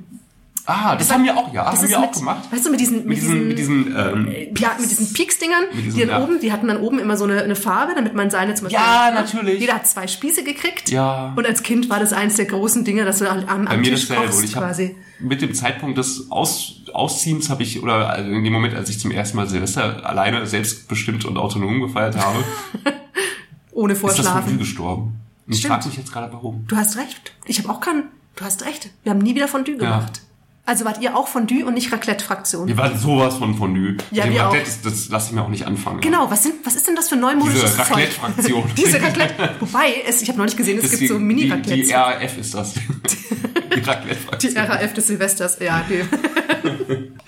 Ah, das, haben wir auch, ja, Das haben wir auch mit, gemacht. Weißt du, mit diesen, Mit diesen, mit diesen, ähm, ja, mit diesen Peaks-Dingern, Mit diesen, die dann ja. oben, die hatten dann oben immer so eine, eine Farbe, damit man seine zum Beispiel. Ja, ne? natürlich. Jeder hat zwei Spieße gekriegt. Ja. Und als Kind war das eines der großen Dinge, dass du am, am bei mir Tisch dasselbe. kochst Und ich habe quasi. mit dem Zeitpunkt des Aus, Ausziehens habe ich, oder also in dem Moment, als ich zum ersten Mal Silvester alleine selbstbestimmt und autonom gefeiert habe, Ohne ist das Vorschlafen. Fondue gestorben. Ich Stimmt. frage mich jetzt gerade, warum. Du hast recht. Ich habe auch keinen. Du hast recht. Wir haben nie wieder Fondue gemacht. Also wart ihr auch Fondue und nicht Raclette-Fraktion? Wir waren sowas von Fondue. Ja, Dem wir auch. Raclette, das, das lasse ich mir auch nicht anfangen. Genau, was, sind, was ist denn das für neumodisches Diese Zeug? Raclette-Fraktion. Diese Raclette. Wobei, es, ich habe neulich gesehen, es gibt so die, die, die RAF ist das. die Raclette-Fraktion. Die RAF des Silvesters, ja. Die.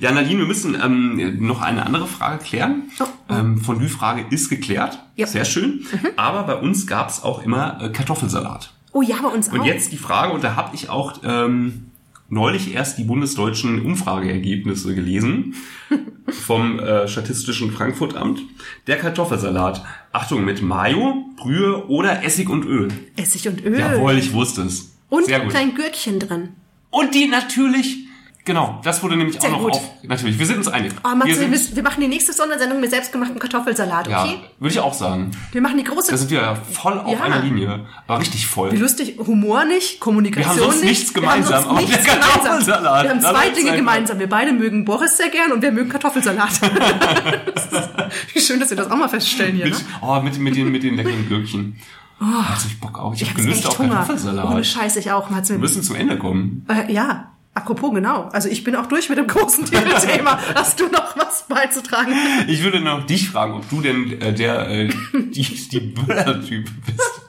Ja, Nadine, wir müssen ähm, noch eine andere Frage klären. Oh. Ähm, Fondue-Frage ist geklärt. Ja. Sehr schön. Aber bei uns gab es auch immer äh, Kartoffelsalat. Oh ja, bei uns auch. Und jetzt die Frage, und da habe ich auch ähm, neulich erst die bundesdeutschen Umfrageergebnisse gelesen vom äh, Statistischen Frankfurt-Amt. Der Kartoffelsalat, Achtung, mit Mayo, Brühe oder Essig und Öl. Essig und Öl. Jawohl, ich wusste es. Und Sehr ein gut. kleines Gürkchen drin. Und die natürlich, genau, das wurde nämlich Sehr auch noch gut. auf. Natürlich, wir sind uns einig. Oh, Matze, wir wir, sind, wir machen die nächste Sondersendung mit selbstgemachtem Kartoffelsalat, ja, okay? würde ich auch sagen. Wir machen die große. Da sind wir ja voll auf Ja. einer Linie. Aber richtig voll. Wie lustig, Humor nicht, Kommunikation Wir haben sonst nicht. nichts gemeinsam, Wir haben sonst nichts. Kartoffelsalat. Wir haben zwei Dinge einfach. gemeinsam. Wir beide mögen Boris sehr gern und wir mögen Kartoffelsalat. Wie schön, dass wir das auch mal feststellen hier. Mit, Ne? oh, mit, mit, den, mit den leckeren Gürkchen. Oh, also ich Bock auf. Ich, Ich hab habe Gelüste echt auf Hunger. Kartoffelsalat. Ohne Scheiß, ich auch. Matze. Wir müssen zum Ende kommen. Äh, ja, apropos genau. Also ich bin auch durch mit dem großen Titelthema. Hast du noch was beizutragen? Ich würde noch dich fragen, ob du denn äh, der äh, die, die Böller-Typ bist.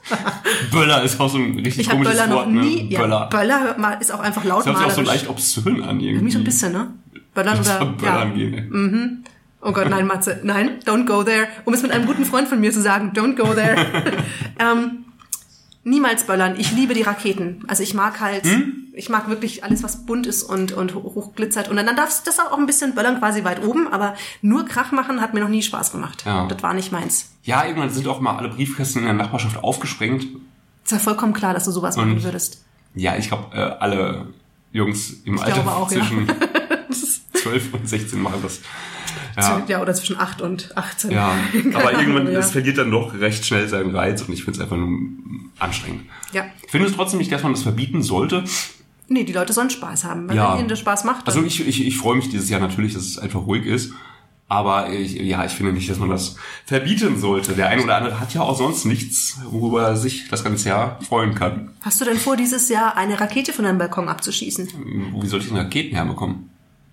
Böller ist auch so ein richtig Ich komisches Böller noch Wort, ne? nie. Ja, Böller. Böller hört mal, ist auch einfach Das hört sich auch so leicht obszön an irgendwie. Irgendwie so ein bisschen, ne? Böllern oder... Böllern ja. gehen. ey. Oh Gott, nein, Matze. Nein, don't go there. Um es mit einem guten Freund von mir zu sagen, don't go there. ähm, niemals böllern. Ich liebe die Raketen. Also ich mag halt, Hm? ich mag wirklich alles, was bunt ist und, und hoch- hochglitzert. Und dann darf das auch ein bisschen böllern quasi weit oben, aber nur Krach machen hat mir noch nie Spaß gemacht. Ja. Das war nicht meins. Ja, irgendwann sind auch mal alle Briefkästen in der Nachbarschaft aufgesprengt. Ist ja vollkommen klar, dass du sowas Und- machen würdest. Ja, ich glaube, äh, alle Jungs im Alter glaube auch, ja. zwischen 12 und 16 machen das. Ja, Ja, oder zwischen 8 und 18. ja. Aber irgendwann, ja. das verliert dann doch recht schnell seinen Reiz und ich finde es einfach nur anstrengend. Ja. Findest du trotzdem nicht, dass man das verbieten sollte? Nee, die Leute sollen Spaß haben. Wenn Ja. ihnen das Spaß macht, Also ich, ich, ich freue mich dieses Jahr natürlich, dass es einfach ruhig ist. Aber ich, ja, ich finde nicht, dass man das verbieten sollte. Der ein oder andere hat ja auch sonst nichts, worüber er sich das ganze Jahr freuen kann. Hast du denn vor, dieses Jahr eine Rakete von deinem Balkon abzuschießen? Wie soll ich denn Raketen herbekommen?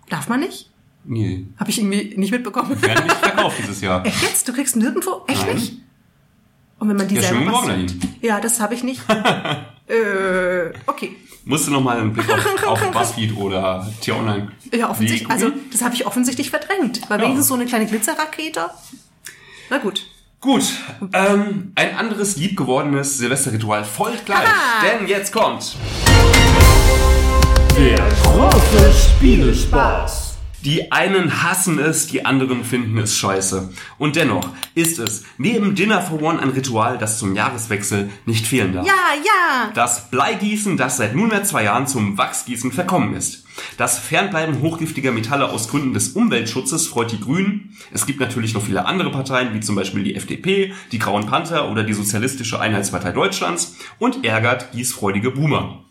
Darf man nicht? Nee. Habe ich irgendwie nicht mitbekommen. Werden nicht verkauft dieses Jahr. Echt jetzt? Du kriegst nirgendwo? Echt Nein. nicht? Und wenn man die Ja, selber Morgen. Ja, das habe ich nicht. äh, okay. Musst du noch mal einen Blick auf, auf BuzzFeed oder T-Online Ja, offensichtlich. Also, das habe ich offensichtlich verdrängt. War Ja. wenigstens so eine kleine Glitzerrakete. Na gut. Gut, ähm, ein anderes liebgewordenes Silvesterritual folgt gleich, Haha. denn jetzt kommt Der große Spielespaß. Die einen hassen es, die anderen finden es scheiße. Und dennoch ist es neben Dinner for One ein Ritual, das zum Jahreswechsel nicht fehlen darf. Ja, ja. Das Bleigießen, das seit nunmehr zwei Jahren zum Wachsgießen verkommen ist. Das Fernbleiben hochgiftiger Metalle aus Gründen des Umweltschutzes freut die Grünen. Es gibt natürlich noch viele andere Parteien, wie zum Beispiel die FDP, die Grauen Panther oder die Sozialistische Einheitspartei Deutschlands und ärgert gießfreudige Boomer.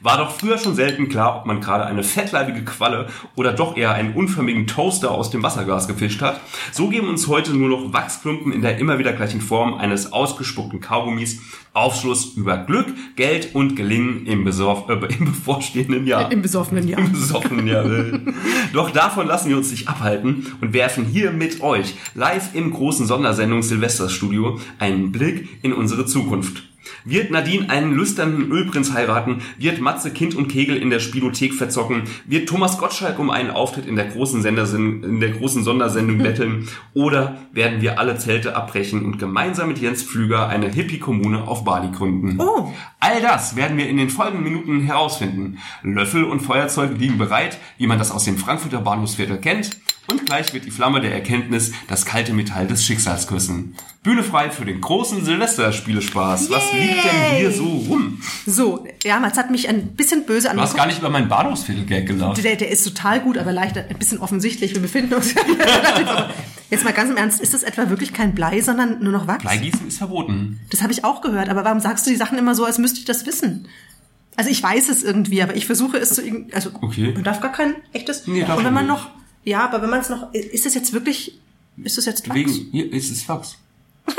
War doch früher schon selten klar, ob man gerade eine fettleibige Qualle oder doch eher einen unförmigen Toaster aus dem Wasserglas gefischt hat. So geben uns heute nur noch Wachsklumpen in der immer wieder gleichen Form eines ausgespuckten Kaugummis Aufschluss über Glück, Geld und Gelingen im, Besorf äh, im bevorstehenden Jahr. Im besoffenen Jahr. Im besoffenen Jahr. Doch davon lassen wir uns nicht abhalten und werfen hier mit euch live im großen Sondersendung Silvesterstudio einen Blick in unsere Zukunft. Wird Nadine einen lüsternen Ölprinz heiraten? Wird Matze Kind und Kegel in der Spielothek verzocken? Wird Thomas Gottschalk um einen Auftritt in der großen, Sendersinn, in der großen Sondersendung betteln? Oder werden wir alle Zelte abbrechen und gemeinsam mit Jens Pflüger eine Hippie-Kommune auf Bali gründen? Oh. All das werden wir in den folgenden Minuten herausfinden. Löffel und Feuerzeuge liegen bereit, wie man das aus dem Frankfurter Bahnhofsviertel kennt. Und gleich wird die Flamme der Erkenntnis das kalte Metall des Schicksals küssen. Bühne frei für den großen Silvesterspielespaß. Was liegt denn hier so rum? So, ja, Mats hat mich ein bisschen böse Du hast angeguckt. gar nicht über meinen Bahnhofsviertel-Gag gelacht. Der, der ist total gut, aber leicht ein bisschen offensichtlich. Wir befinden uns. Jetzt mal ganz im Ernst, ist das etwa wirklich kein Blei, sondern nur noch Wachs? Bleigießen ist verboten. Das habe ich auch gehört, aber warum sagst du die Sachen immer so, als müsste ich das wissen? Also ich weiß es irgendwie, aber ich versuche es zu also Okay. man darf gar kein echtes. Nee, Und wenn man man noch ja, aber wenn man es noch ist das jetzt wirklich ist das jetzt Wachs? Wegen, hier ist es Wachs.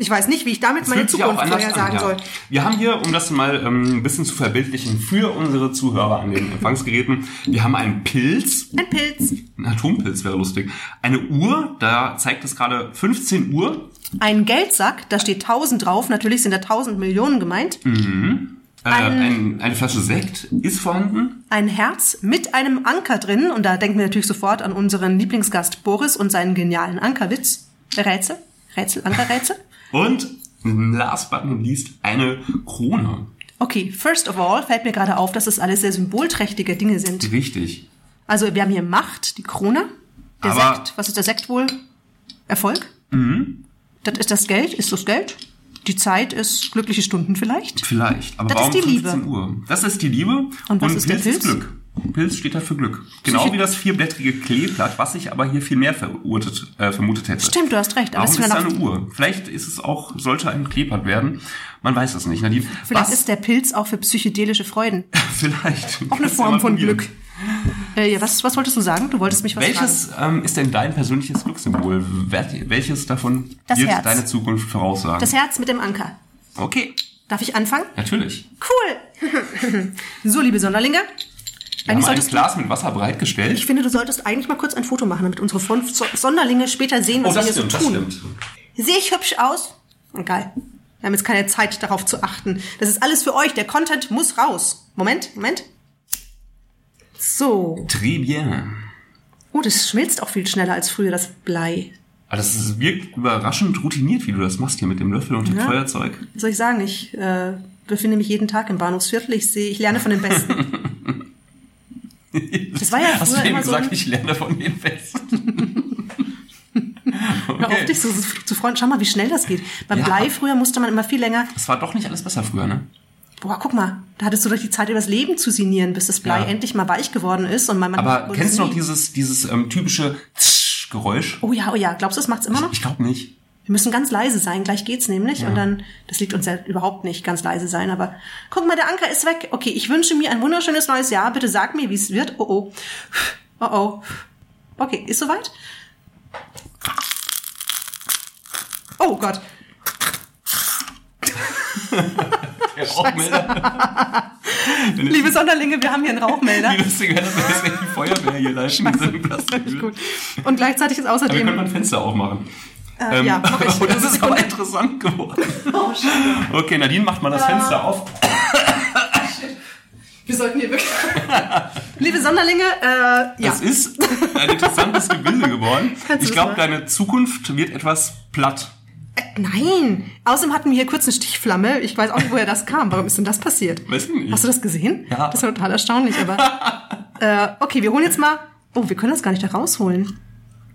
Ich weiß nicht, wie ich damit meine sich auch Zukunft vorhersagen an, soll. ja. Wir haben hier, um das mal ähm, ein bisschen zu verbildlichen, für unsere Zuhörer an den Empfangsgeräten, wir haben einen Pilz, Ein Pilz, ein Atompilz wäre lustig, eine Uhr, da zeigt es gerade 15 Uhr, ein Geldsack, da steht 1000 drauf, natürlich sind da 1000 Millionen gemeint. äh, ein, eine Flasche Sekt ist vorhanden. Ein Herz mit einem Anker drin und da denken wir natürlich sofort an unseren Lieblingsgast Boris und seinen genialen Ankerwitz. Rätsel, Rätsel, Ankerrätsel. Und last but not least eine Krone. Okay, first of all fällt mir gerade auf, dass das alles sehr symbolträchtige Dinge sind. Richtig. Also wir haben hier Macht, die Krone, der Aber- Sekt. Was ist der Sekt wohl? Erfolg? Mhm. Das ist das Geld, ist das Geld? Die Zeit ist glückliche Stunden vielleicht? Vielleicht. Aber Das warum ist die Liebe. 15 Uhr? Das ist die Liebe. Und was ist der Pilz? Glück. Pilz steht da für Glück. Genau wie das vierblättrige Kleeblatt, was ich aber hier viel mehr verurtet, äh, vermutet hätte. Stimmt, du hast recht. Aber Warum es ist da eine Uhr? Vielleicht ist es auch, sollte ein Kleeblatt werden. Man weiß es nicht. Nadine, Vielleicht was? ist der Pilz auch für psychedelische Freuden. Vielleicht. Auch eine Form mal von. Glück. Äh, was, was wolltest du sagen? Du wolltest mich was fragen. Welches ähm, ist denn dein persönliches Glückssymbol? Wel- Welches davon Das wird Herz. deine Zukunft voraussagen? Das Herz mit dem Anker. okay, Darf ich anfangen? natürlich. Cool. so, liebe Sonderlinge. Wir haben Eigentlich ein solltest du, Glas mit Wasser bereitgestellt. ich finde, du solltest eigentlich mal kurz ein Foto machen, damit unsere Sonderlinge später sehen, was Oh, das wir stimmt, hier das so tun. stimmt. Sehe ich hübsch aus? Geil. Wir haben jetzt keine Zeit, darauf zu achten. Das ist alles für euch. Der Content muss raus. Moment, Moment. So. Très bien. Oh, das schmilzt auch viel schneller als früher, das Blei. Aber das ist, wirkt überraschend routiniert, wie du das machst hier mit dem Löffel und dem Ja. Feuerzeug. Soll ich sagen? Ich äh, befinde mich jeden Tag im Bahnhofsviertel. Ich sehe, ich lerne von den Besten. Das war ja Hast früher du eben immer so gesagt, ein- ich lerne von den Besten? Hör auf, dich so zu freuen. Schau mal, wie schnell das geht. Beim Ja. Blei früher musste man immer viel länger. Das war doch nicht alles besser früher, ne? Boah, guck mal, da hattest du doch die Zeit, übers Leben zu sinnieren, bis das Blei Ja. endlich mal weich geworden ist. Und man, man Aber kennst du noch dieses, dieses ähm, typische Geräusch? Oh ja, oh ja. Glaubst du, das macht's immer noch? Ich glaube nicht. Wir müssen ganz leise sein, gleich geht's nämlich. Und dann, das liegt uns ja überhaupt nicht, ganz leise sein. Aber guck mal, der Anker ist weg. Okay, ich wünsche mir ein wunderschönes neues Jahr. Bitte sag mir, wie es wird. Oh oh. Oh oh. Okay, ist soweit? Oh Gott. Der Rauchmelder. Liebe Sonderlinge, wir haben hier einen Rauchmelder. Wie lustig wäre das, wenn das echt die Feuerwehr hier live in diesem Plastik Gut. Und gleichzeitig ist Aber wir können außerdem, mal ein Fenster aufmachen. Äh, ja, mach ich. das ist aber interessant geworden. Oh, schade. Okay, Nadine, macht mal das Fenster auf. Wir sollten hier wirklich. Liebe Sonderlinge, äh, ja. Das ist ein interessantes Gebilde geworden. Kannst Ich glaube, deine Zukunft wird etwas platt. Nein. Außerdem hatten wir hier kurz eine Stichflamme. Ich weiß auch nicht, woher das kam. Warum ist denn das passiert? Weiß ich nicht. Hast du das gesehen? Ja. Das ist ja total erstaunlich, aber. äh, okay, wir holen jetzt mal. Oh, wir können das gar nicht da rausholen.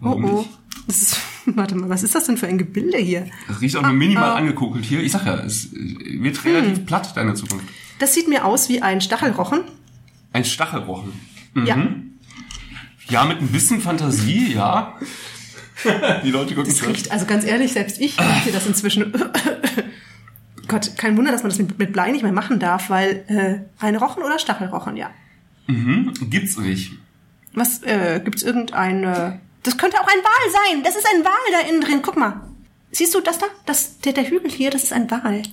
Oh, Warum oh. nicht? Das ist, warte mal, was ist das denn für ein Gebilde hier? Das riecht auch nur minimal ah. angekokelt hier. Ich sag ja, es äh, wird relativ Hm. platt, deine Zukunft. Das sieht mir aus wie ein Stachelrochen. Ein Stachelrochen. Mhm. Ja. Ja, mit ein bisschen Fantasie, ja. Die Leute gucken Das schon. riecht, also ganz ehrlich, selbst ich rieche das inzwischen. Gott, kein Wunder, dass man das mit, mit Blei nicht mehr machen darf, weil äh, ein Rochen oder Stachelrochen, ja. Gibt's nicht. Was, äh, gibt's irgendeine... Das könnte auch ein Wal sein. Das ist ein Wal da innen drin. Guck mal. Siehst du das da? Das, der, der Hügel hier, das ist ein Wal.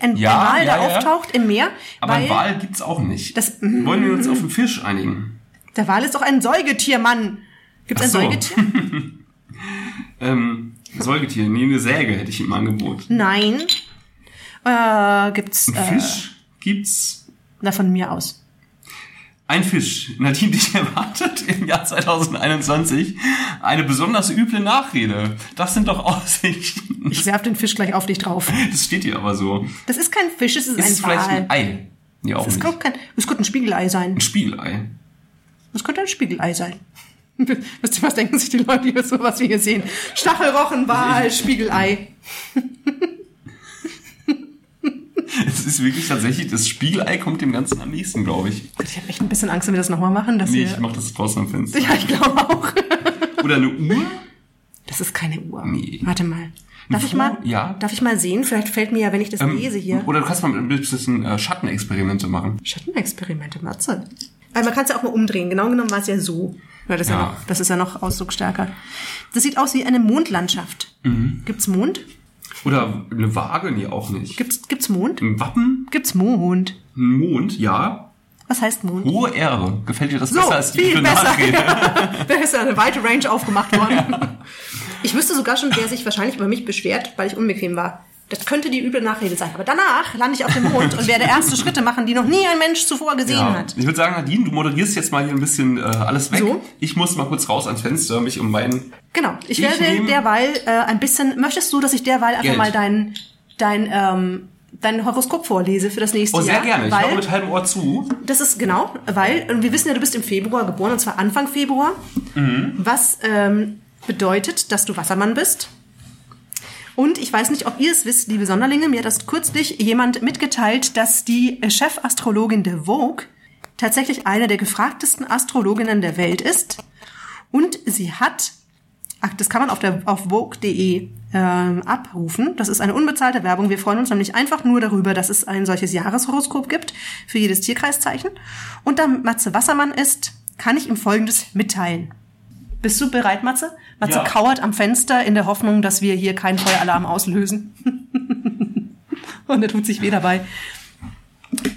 Ein, Ja, ein Wal, der ja, ja. auftaucht im Meer. Aber ein Wal gibt's auch nicht. Das- mhm. Wollen wir uns auf einen Fisch einigen? Der Wal ist doch ein Säugetier, Mann. Ach ein so. Säugetier? Ähm, Säugetier, nee, eine Säge hätte ich im Angebot. Nein. Äh, gibt's... Ein Äh, Fisch gibt's. na, von mir aus. Ein Fisch. Nadine, dich erwartet im Jahr 2021 eine besonders üble Nachrede. Das sind doch Aussichten. Ich werf den Fisch gleich auf dich drauf. Das steht hier aber so. Das ist kein Fisch, es ist, Ist ein es vielleicht Wal. ein Ei? Nee, auch Das nicht. könnte, kein, das könnte ein Spiegelei sein. Ein Spiegelei. Das könnte ein Spiegelei sein. Wisst ihr, was denken sich die Leute hier so, was wir hier sehen? Stachelrochen, Wal, Spiegelei. Es ist wirklich tatsächlich, das Spiegelei kommt dem Ganzen am nächsten, glaube ich. Gott, ich habe echt ein bisschen Angst, wenn wir das nochmal machen. Dass Nee, wir, ich mach das draußen am Fenster. ja, ich glaube auch. Oder eine Uhr? Das ist keine Uhr. Nee. Warte mal. Darf ich mal, ja. darf ich mal sehen? Vielleicht fällt mir ja, wenn ich das Ähm, lese hier. Oder du kannst mal ein bisschen äh, Schattenexperimente machen. Schattenexperimente, Matze. Also man kann es ja auch mal umdrehen. Genau genommen war es ja so. Weil das, ja. Ja. noch, das ist ja noch ausdrucksstärker. Das sieht aus wie eine Mondlandschaft. Mhm. Gibt's Mond? Oder eine Waage? Nee, auch nicht. Gibt's, gibt's Mond? Ein Wappen? Gibt's Mond? Ein Mond? Ja. Was heißt Mond? Hohe Ehre. Gefällt dir das So, besser als die viel besser. Da ist ja eine weite Range aufgemacht worden. Ich wüsste sogar schon, wer sich wahrscheinlich über mich beschwert, weil ich unbequem war. Das könnte die üble Nachrede sein. Aber danach lande ich auf dem Mond und werde erste Schritte machen, die noch nie ein Mensch zuvor gesehen Ja. hat. Ich würde sagen, Nadine, du moderierst jetzt mal hier ein bisschen äh, alles weg. So. Ich muss mal kurz raus ans Fenster, mich um meinen... Genau. Ich, Ich werde derweil äh, ein bisschen. Möchtest du, dass ich derweil einfach Geld. mal dein dein ähm, dein Horoskop vorlese für das nächste Oh, sehr Jahr? gerne. Ich weil mit halbem Ohr zu. das ist genau, weil und wir wissen ja, du bist im Februar geboren und zwar Anfang Februar, Mhm. was ähm, bedeutet, dass du Wassermann bist. Und ich weiß nicht, ob ihr es wisst, liebe Sonderlinge, mir hat das kürzlich jemand mitgeteilt, dass die äh, Chefastrologin der Vogue tatsächlich eine der gefragtesten Astrologinnen der Welt ist. Und sie hat, ach, das kann man auf, der, auf vogue.de ähm, abrufen. Das ist eine unbezahlte Werbung. Wir freuen uns nämlich einfach nur darüber, dass es ein solches Jahreshoroskop gibt für jedes Tierkreiszeichen. Und da Matze Wassermann ist, kann ich ihm Folgendes mitteilen. Bist du bereit, Matze? Matze Ja. kauert am Fenster in der Hoffnung, dass wir hier keinen Feueralarm auslösen. Und er tut sich weh dabei.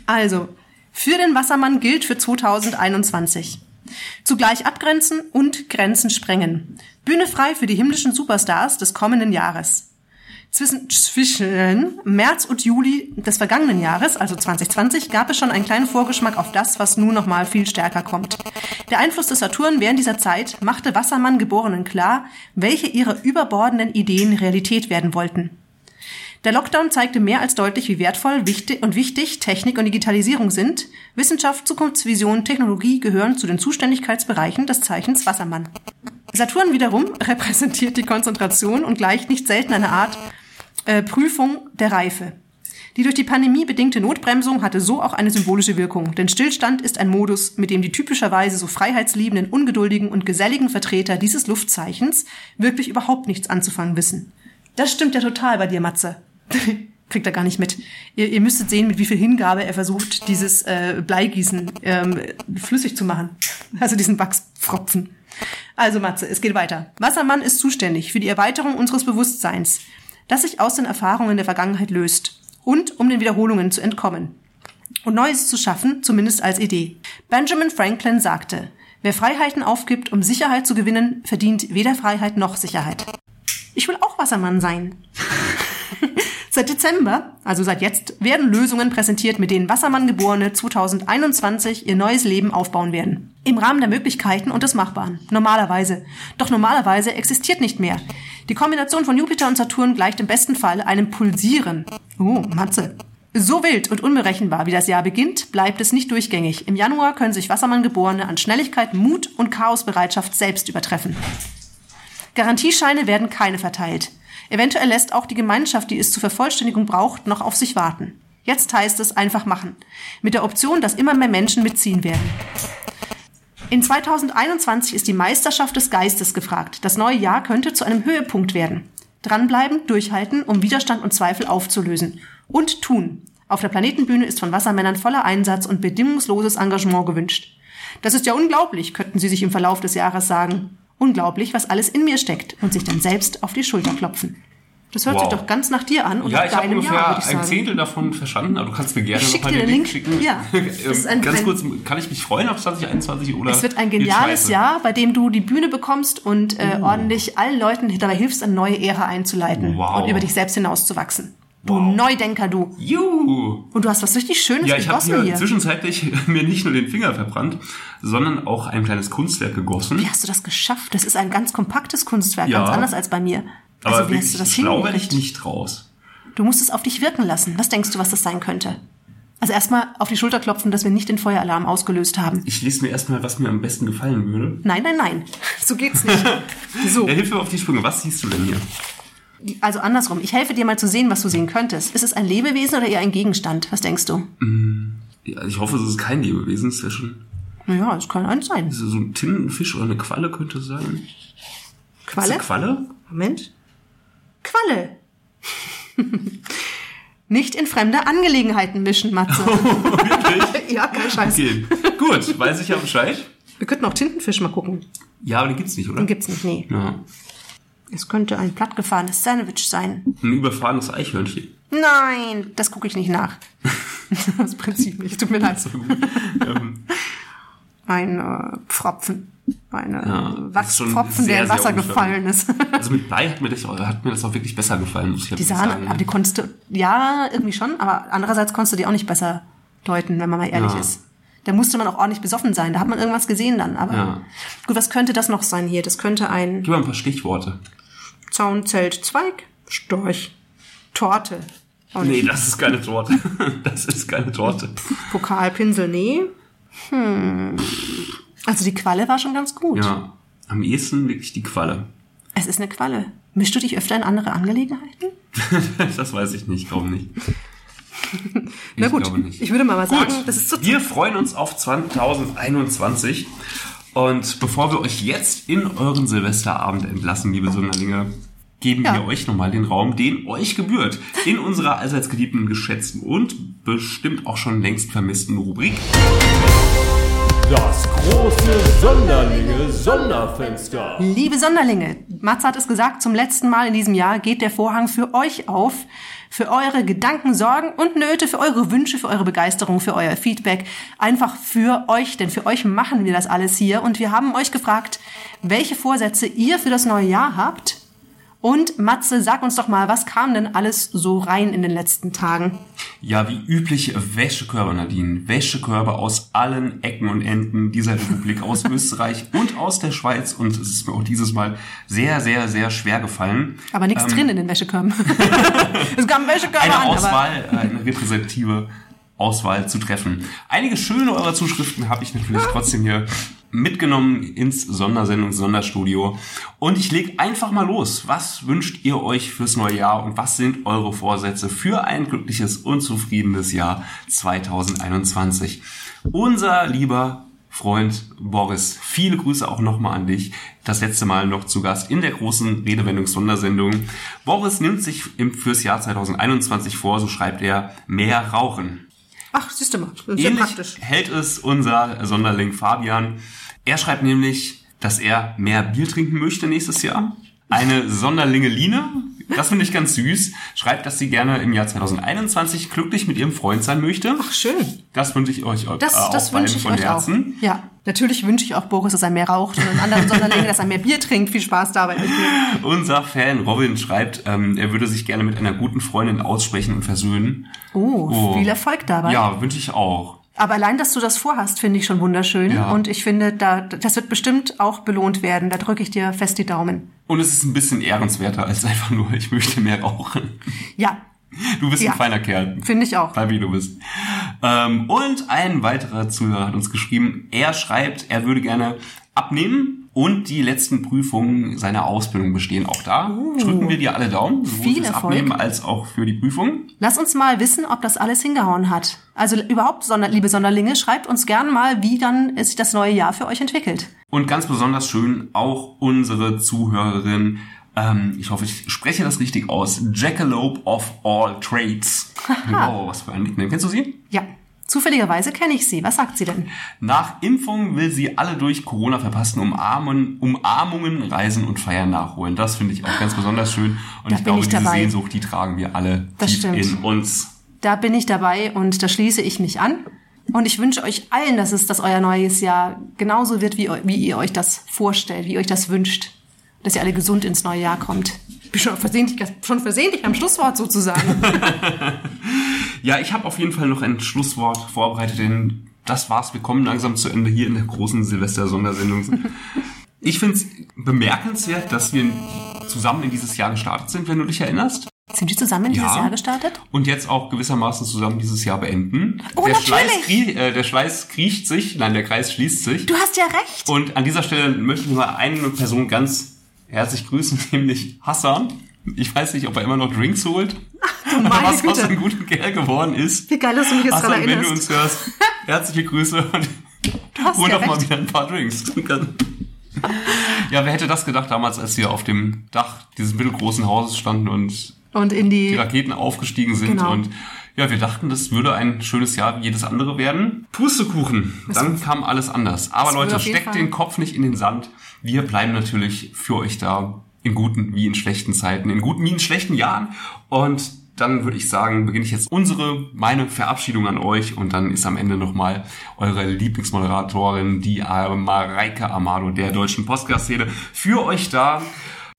Also, für den Wassermann gilt für 2021. Zugleich abgrenzen und Grenzen sprengen. Bühne frei für die himmlischen Superstars des kommenden Jahres. Zwischen, zwischen März und Juli des vergangenen Jahres, also 2020, gab es schon einen kleinen Vorgeschmack auf das, was nun nochmal viel stärker kommt. Der Einfluss des Saturn während dieser Zeit machte Wassermann-Geborenen klar, welche ihrer überbordenden Ideen Realität werden wollten. Der Lockdown zeigte mehr als deutlich, wie wertvoll wichtig und wichtig Technik und Digitalisierung sind. Wissenschaft, Zukunftsvision, Technologie gehören zu den Zuständigkeitsbereichen des Zeichens Wassermann. Saturn wiederum repräsentiert die Konzentration und gleicht nicht selten eine Art äh, Prüfung der Reife. Die durch die Pandemie bedingte Notbremsung hatte so auch eine symbolische Wirkung, denn Stillstand ist ein Modus, mit dem die typischerweise so freiheitsliebenden, ungeduldigen und geselligen Vertreter dieses Luftzeichens wirklich überhaupt nichts anzufangen wissen. Das stimmt ja total bei dir, Matze. Kriegt er gar nicht mit. Ihr, ihr müsstet sehen, mit wie viel Hingabe er versucht, dieses äh, Bleigießen ähm, flüssig zu machen. Also diesen Wachspfropfen. Also Matze, es geht weiter. Wassermann ist zuständig für die Erweiterung unseres Bewusstseins, das sich aus den Erfahrungen der Vergangenheit löst und um den Wiederholungen zu entkommen und Neues zu schaffen, zumindest als Idee. Benjamin Franklin sagte, wer Freiheiten aufgibt, um Sicherheit zu gewinnen, verdient weder Freiheit noch Sicherheit. Ich will auch Wassermann sein. Seit Dezember, also seit jetzt, werden Lösungen präsentiert, mit denen Wassermann-Geborene 2021 ihr neues Leben aufbauen werden. Im Rahmen der Möglichkeiten und des Machbaren. Normalerweise. Doch normalerweise existiert nicht mehr. Die Kombination von Jupiter und Saturn gleicht im besten Fall einem Pulsieren. Oh, Matze. So wild und unberechenbar wie das Jahr beginnt, bleibt es nicht durchgängig. Im Januar können sich Wassermann-Geborene an Schnelligkeit, Mut und Chaosbereitschaft selbst übertreffen. Garantiescheine werden keine verteilt. Eventuell lässt auch die Gemeinschaft, die es zur Vervollständigung braucht, noch auf sich warten. Jetzt heißt es einfach machen. Mit der Option, dass immer mehr Menschen mitziehen werden. In 2021 ist die Meisterschaft des Geistes gefragt. Das neue Jahr könnte zu einem Höhepunkt werden. Dranbleiben, durchhalten, um Widerstand und Zweifel aufzulösen. Und tun. Auf der Planetenbühne ist von Wassermännern voller Einsatz und bedingungsloses Engagement gewünscht. Das ist ja unglaublich, könnten sie sich im Verlauf des Jahres sagen. Unglaublich, was alles in mir steckt und sich dann selbst auf die Schulter klopfen. Das hört Wow. sich doch ganz nach dir an und Ja, ich habe ungefähr Jahr, ich ein. Zehntel davon verstanden, aber du kannst mir gerne Ich schick noch mal dir den den Link Link. schicken. Ja, das ist ein- Ganz kurz, kann ich mich freuen auf 2021 oder? Es wird ein geniales? Jahr, bei dem du die Bühne bekommst und äh, Uh. ordentlich allen Leuten dabei hilfst, eine neue Ära einzuleiten Wow. und über dich selbst hinauszuwachsen. Du Wow. Neudenker, du. Juhu! Und du hast was richtig Schönes Ja, ich habe gegossen hier, hier. zwischenzeitlich mir nicht nur den Finger verbrannt, sondern auch ein kleines Kunstwerk gegossen. Wie hast du das geschafft? Das ist ein ganz kompaktes Kunstwerk, Ja. ganz anders als bei mir. aber Also wie wirklich hast du das schlau werde ich nicht raus. Du musst es auf dich wirken lassen. Was denkst du, was das sein könnte? Also erstmal auf die Schulter klopfen, dass wir nicht den Feueralarm ausgelöst haben. Ich lese mir erstmal, was mir am besten gefallen würde. Nein, nein, nein. So geht's nicht. So. Ja, hilf mir auf die Sprünge. Was siehst du denn hier? Also andersrum. Ich helfe dir mal zu sehen, was du sehen könntest. Ist es ein Lebewesen oder eher ein Gegenstand? Was denkst du? Ja, ich hoffe, es ist kein Lebewesen. Es wäre schon Naja, es kann eins sein. so ein Tintenfisch oder eine Qualle könnte es sein. Ist Qualle? Qualle? Moment. Qualle. Nicht in fremde Angelegenheiten mischen, Matze. ja, kein Scheiß. Okay. Gut, weiß ich ja Bescheid. Wir könnten auch Tintenfisch mal gucken. Ja, aber den gibt's nicht, oder? Den gibt's nicht, nee. Ja. Es könnte ein plattgefahrenes Sandwich sein. Ein überfahrenes Eichhörnchen. Nein, das gucke ich nicht nach. das Prinzip nicht, tut mir leid. Ähm, Ein äh, Pfropfen. Ja, das ist schon Wachspfropfen, der in Wasser unförmig. gefallen ist. also mit Blei hat mir, das, auch- hat mir das auch wirklich besser gefallen, muss ich ja Die Sahne, sagen. aber die konntest du, ja, irgendwie schon, aber andererseits konntest du die auch nicht besser deuten, wenn man mal ehrlich Ja. ist. Da musste man auch ordentlich besoffen sein. Da hat man irgendwas gesehen dann. Aber Ja. gut, was könnte das noch sein hier? Das könnte ein Gib mal ein paar Stichworte. Zaun, Zelt, Zweig, Storch, Torte. Auch Nee, das ist keine Torte. Das ist keine Torte. Pokal, Pinsel, nee. Hm. Also die Qualle war schon ganz gut. Ja, am ehesten wirklich die Qualle. Es ist eine Qualle. Mischst du dich öfter in andere Angelegenheiten? Das weiß ich nicht, glaube nicht. Na gut, ich würde mal sagen, Gut, das ist so wir freuen uns auf 2021. Und bevor wir euch jetzt in euren Silvesterabend entlassen, liebe Sonderlinge, geben Ja. wir euch nochmal den Raum, den euch gebührt, in unserer allseits geliebten, geschätzten und bestimmt auch schon längst vermissten Rubrik. Das große Sonderlinge Sonderfenster. Liebe Sonderlinge, Matze hat es gesagt, zum letzten Mal in diesem Jahr geht der Vorhang für euch auf. Für eure Gedanken, Sorgen und Nöte, für eure Wünsche, für eure Begeisterung, für euer Feedback. Einfach für euch, denn für euch machen wir das alles hier. Und wir haben euch gefragt, welche Vorsätze ihr für das neue Jahr habt. Und Matze, sag uns doch mal, was kam denn alles so rein in den letzten Tagen? Ja, wie üblich Wäschekörbe, Nadine. Wäschekörbe aus allen Ecken und Enden dieser Republik, aus Österreich und aus der Schweiz. Und es ist mir auch dieses Mal sehr, sehr, sehr schwer gefallen. Aber nichts drin in den Wäschekörben. es kamen Wäschekörbe eine an, Auswahl, äh, eine repräsentative Auswahl zu treffen. Einige schöne eurer Zuschriften habe ich natürlich trotzdem hier mitgenommen ins Sondersendung, Sonderstudio. Und ich leg einfach mal los. Was wünscht ihr euch fürs neue Jahr und was sind eure Vorsätze für ein glückliches und zufriedenes Jahr 2021? Unser lieber Freund Boris, viele Grüße auch nochmal an dich. Das letzte Mal noch zu Gast in der großen Redewendungs-Sondersendung. Boris nimmt sich fürs Jahr 2021 vor, so schreibt er, mehr rauchen. ach, siehst du mal, ja Ähnlich praktisch. hält es unser Sonderling Fabian. Er schreibt nämlich, dass er mehr Bier trinken möchte nächstes Jahr. Eine Sonderlingeline, das finde ich ganz süß. Schreibt, dass sie gerne im Jahr 2021 glücklich mit ihrem Freund sein möchte. Ach, schön. Das wünsche ich euch Das, äh, auch das beiden wünsche ich von euch Herzen. auch. Ja, natürlich wünsche ich auch Boris, dass er mehr raucht und in anderen Sonderlingen, dass er mehr Bier trinkt. Viel Spaß dabei mit mir. Unser Fan Robin schreibt, ähm, er würde sich gerne mit einer guten Freundin aussprechen und versöhnen. Oh, Oh. viel Erfolg dabei. Ja, wünsche ich auch. Aber allein, dass du das vorhast, finde ich schon wunderschön. Ja. Und ich finde, da, das wird bestimmt auch belohnt werden. Da drücke ich dir fest die Daumen. Und es ist ein bisschen ehrenswerter als einfach nur, ich möchte mehr rauchen. Ja, Du bist Ja. ein feiner Kerl. finde ich auch. Egal wie du bist. Ähm, und ein weiterer Zuhörer hat uns geschrieben, er schreibt, er würde gerne abnehmen und die letzten Prüfungen seiner Ausbildung bestehen. Auch da drücken wir dir alle Daumen, sowohl Viel fürs Erfolg. Abnehmen als auch für die Prüfung. Lass uns mal wissen, ob das alles hingehauen hat. Also überhaupt, Sonder, liebe Sonderlinge, schreibt uns gern mal, wie dann sich das neue Jahr für euch entwickelt. Und ganz besonders schön auch unsere Zuhörerin, ähm, ich hoffe, ich spreche das richtig aus, Jackalope of All Trades. wow, was für ein Nickname. Kennst du sie? Ja, zufälligerweise kenne ich sie. Was sagt sie denn? Nach Impfung will sie alle durch Corona verpassten Umarmen, Umarmungen, Reisen und Feiern nachholen. Das finde ich auch ganz besonders schön. Und Da ich bin glaube, ich diese dabei. Sehnsucht, die tragen wir alle Das tief stimmt. in uns. Da bin ich dabei und da schließe ich mich an. Und ich wünsche euch allen, dass es, dass euer neues Jahr genauso wird, wie, wie ihr euch das vorstellt, wie ihr euch das wünscht. Dass ihr alle gesund ins neue Jahr kommt. Ich bin schon versehentlich, schon versehentlich am Schlusswort sozusagen. Ja, ich habe auf jeden Fall noch ein Schlusswort vorbereitet, denn das war's. Wir kommen langsam zu Ende hier in der großen Silvester-Sondersendung. Ich finde es bemerkenswert, dass wir zusammen in dieses Jahr gestartet sind, wenn du dich erinnerst. Sind die zusammen in dieses Ja. Jahr gestartet? Und jetzt auch gewissermaßen zusammen dieses Jahr beenden. Oh, der, natürlich. Schleiß krie äh, der Schleiß kriecht sich, nein, der Kreis schließt sich. Du hast ja recht. Und an dieser Stelle möchte ich mal eine Person ganz herzlich grüßen, nämlich Hassan. Ich weiß nicht, ob er immer noch Drinks holt. meine oder was aus Güte. einem guten Kerl geworden ist. Wie geil, dass du mich jetzt Hassan, daran wenn du erinnerst. uns hörst, herzliche Grüße und hol ja doch mal wieder ein paar Drinks. Ja, wer hätte das gedacht damals, als wir auf dem Dach dieses mittelgroßen Hauses standen und Und in die die, Raketen aufgestiegen sind Genau. und ja, wir dachten, das würde ein schönes Jahr wie jedes andere werden. Pustekuchen. Dann kam alles anders. Aber Leute, steckt den Kopf nicht in den Sand. Wir bleiben natürlich für euch da. In guten wie in schlechten Zeiten. In guten wie in schlechten Jahren. Und dann würde ich sagen, beginne ich jetzt unsere, meine Verabschiedung an euch. Und dann ist am Ende nochmal eure Lieblingsmoderatorin, die Mareike Amado der deutschen Podcast-Szene, für euch da.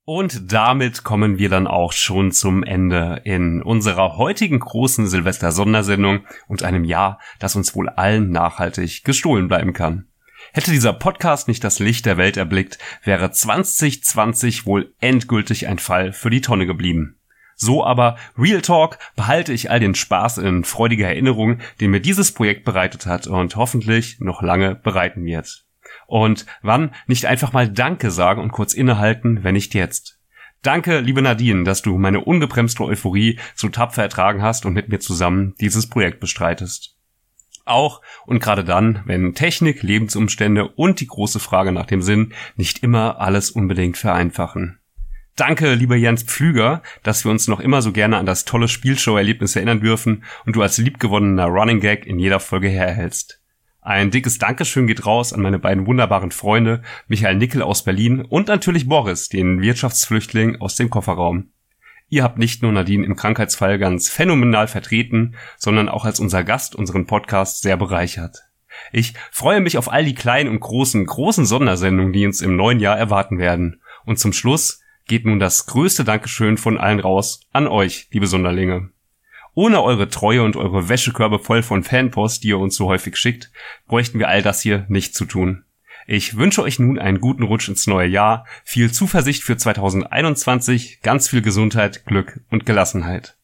Und damit kommen wir dann auch schon zum Ende in unserer heutigen großen Silvester-Sondersendung und einem Jahr, das uns wohl allen nachhaltig gestohlen bleiben kann. Hätte dieser Podcast nicht das Licht der Welt erblickt, wäre 2020 wohl endgültig ein Fall für die Tonne geblieben. So aber, Real Talk, behalte ich all den Spaß in freudiger Erinnerung, den mir dieses Projekt bereitet hat und hoffentlich noch lange bereiten wird. Und wann nicht einfach mal Danke sagen und kurz innehalten, wenn nicht jetzt? Danke, liebe Nadine, dass du meine ungebremste Euphorie so tapfer ertragen hast und mit mir zusammen dieses Projekt bestreitest. Auch und gerade dann, wenn Technik, Lebensumstände und die große Frage nach dem Sinn nicht immer alles unbedingt vereinfachen. Danke, lieber Jens Pflüger, dass wir uns noch immer so gerne an das tolle Spielshow-Erlebnis erinnern dürfen und du als liebgewonnener Running Gag in jeder Folge herhältst. Ein dickes Dankeschön geht raus an meine beiden wunderbaren Freunde, Michael Nickel aus Berlin und natürlich Boris, den Wirtschaftsflüchtling aus dem Kofferraum. Ihr habt nicht nur Nadine im Krankheitsfall ganz phänomenal vertreten, sondern auch als unser Gast unseren Podcast sehr bereichert. Ich freue mich auf all die kleinen und großen, großen Sondersendungen, die uns im neuen Jahr erwarten werden. Und zum Schluss geht nun das größte Dankeschön von allen raus an euch, liebe Sonderlinge. Ohne eure Treue und eure Wäschekörbe voll von Fanpost, die ihr uns so häufig schickt, bräuchten wir all das hier nicht zu tun. Ich wünsche euch nun einen guten Rutsch ins neue Jahr, viel Zuversicht für 2021, ganz viel Gesundheit, Glück und Gelassenheit.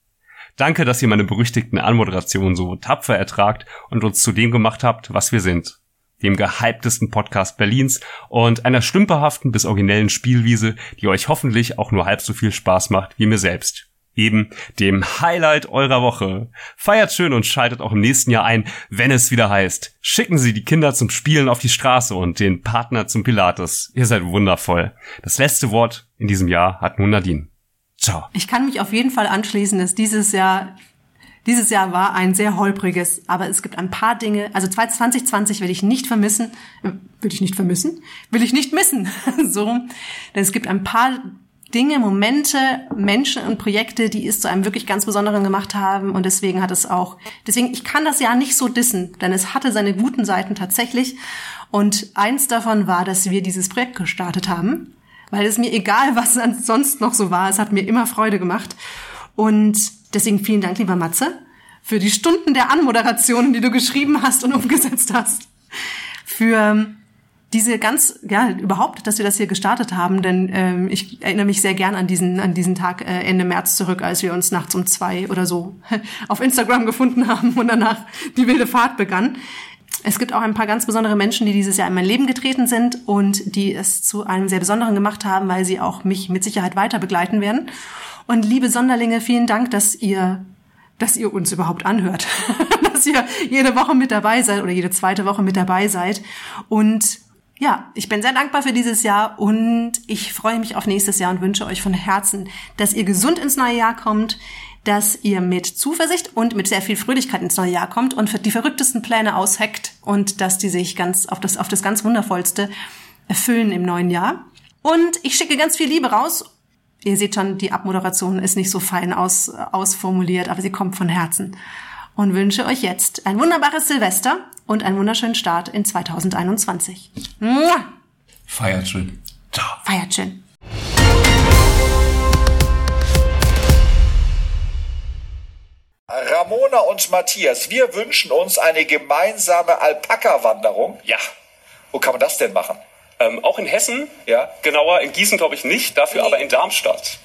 Danke, dass ihr meine berüchtigten Anmoderationen so tapfer ertragt und uns zu dem gemacht habt, was wir sind. Dem gehyptesten Podcast Berlins und einer stümperhaften bis originellen Spielwiese, die euch hoffentlich auch nur halb so viel Spaß macht wie mir selbst. Eben dem Highlight eurer Woche. Feiert schön und schaltet auch im nächsten Jahr ein, wenn es wieder heißt. Schicken Sie die Kinder zum Spielen auf die Straße und den Partner zum Pilates. Ihr seid wundervoll. Das letzte Wort in diesem Jahr hat nun Nadine. Ciao. ich kann mich auf jeden Fall anschließen, dass dieses Jahr, dieses Jahr war ein sehr holpriges, aber es gibt ein paar Dinge, also 2020 will ich nicht vermissen, äh, will ich nicht vermissen, will ich nicht missen, so denn es gibt ein paar Dinge, Momente, Menschen und Projekte, die es zu einem wirklich ganz Besonderen gemacht haben. Und deswegen hat es auch, deswegen, ich kann das ja nicht so dissen, denn es hatte seine guten Seiten tatsächlich. Und eins davon war, dass wir dieses Projekt gestartet haben, weil es mir egal, was sonst noch so war, es hat mir immer Freude gemacht. Und deswegen vielen Dank, lieber Matze, für die Stunden der Anmoderationen, die du geschrieben hast und umgesetzt hast. Für diese ganz, ja, überhaupt, dass wir das hier gestartet haben, denn ähm, ich erinnere mich sehr gern an diesen, an diesen Tag äh, Ende März zurück, als wir uns nachts um zwei oder so auf Instagram gefunden haben und danach die wilde Fahrt begann. Es gibt auch ein paar ganz besondere Menschen, die dieses Jahr in mein Leben getreten sind und die es zu einem sehr besonderen gemacht haben, weil sie auch mich mit Sicherheit weiter begleiten werden. Und liebe Sonderlinge, vielen Dank, dass ihr dass ihr uns überhaupt anhört, dass ihr jede Woche mit dabei seid oder jede zweite Woche mit dabei seid und ja, ich bin sehr dankbar für dieses Jahr und ich freue mich auf nächstes Jahr und wünsche euch von Herzen, dass ihr gesund ins neue Jahr kommt, dass ihr mit Zuversicht und mit sehr viel Fröhlichkeit ins neue Jahr kommt und für die verrücktesten Pläne ausheckt und dass die sich ganz auf das, auf das ganz Wundervollste erfüllen im neuen Jahr. Und ich schicke ganz viel Liebe raus. Ihr seht schon, die Abmoderation ist nicht so fein aus, ausformuliert, aber sie kommt von Herzen. Und wünsche euch jetzt ein wunderbares Silvester und einen wunderschönen Start in 2021. Mua! Feiert schön. Ciao. Feiert schön. Ramona und Matthias, wir wünschen uns eine gemeinsame Alpaka-Wanderung. Ja. Wo kann man das denn machen? Ähm, auch in Hessen, Ja. genauer in Gießen glaube ich nicht, dafür aber in Darmstadt.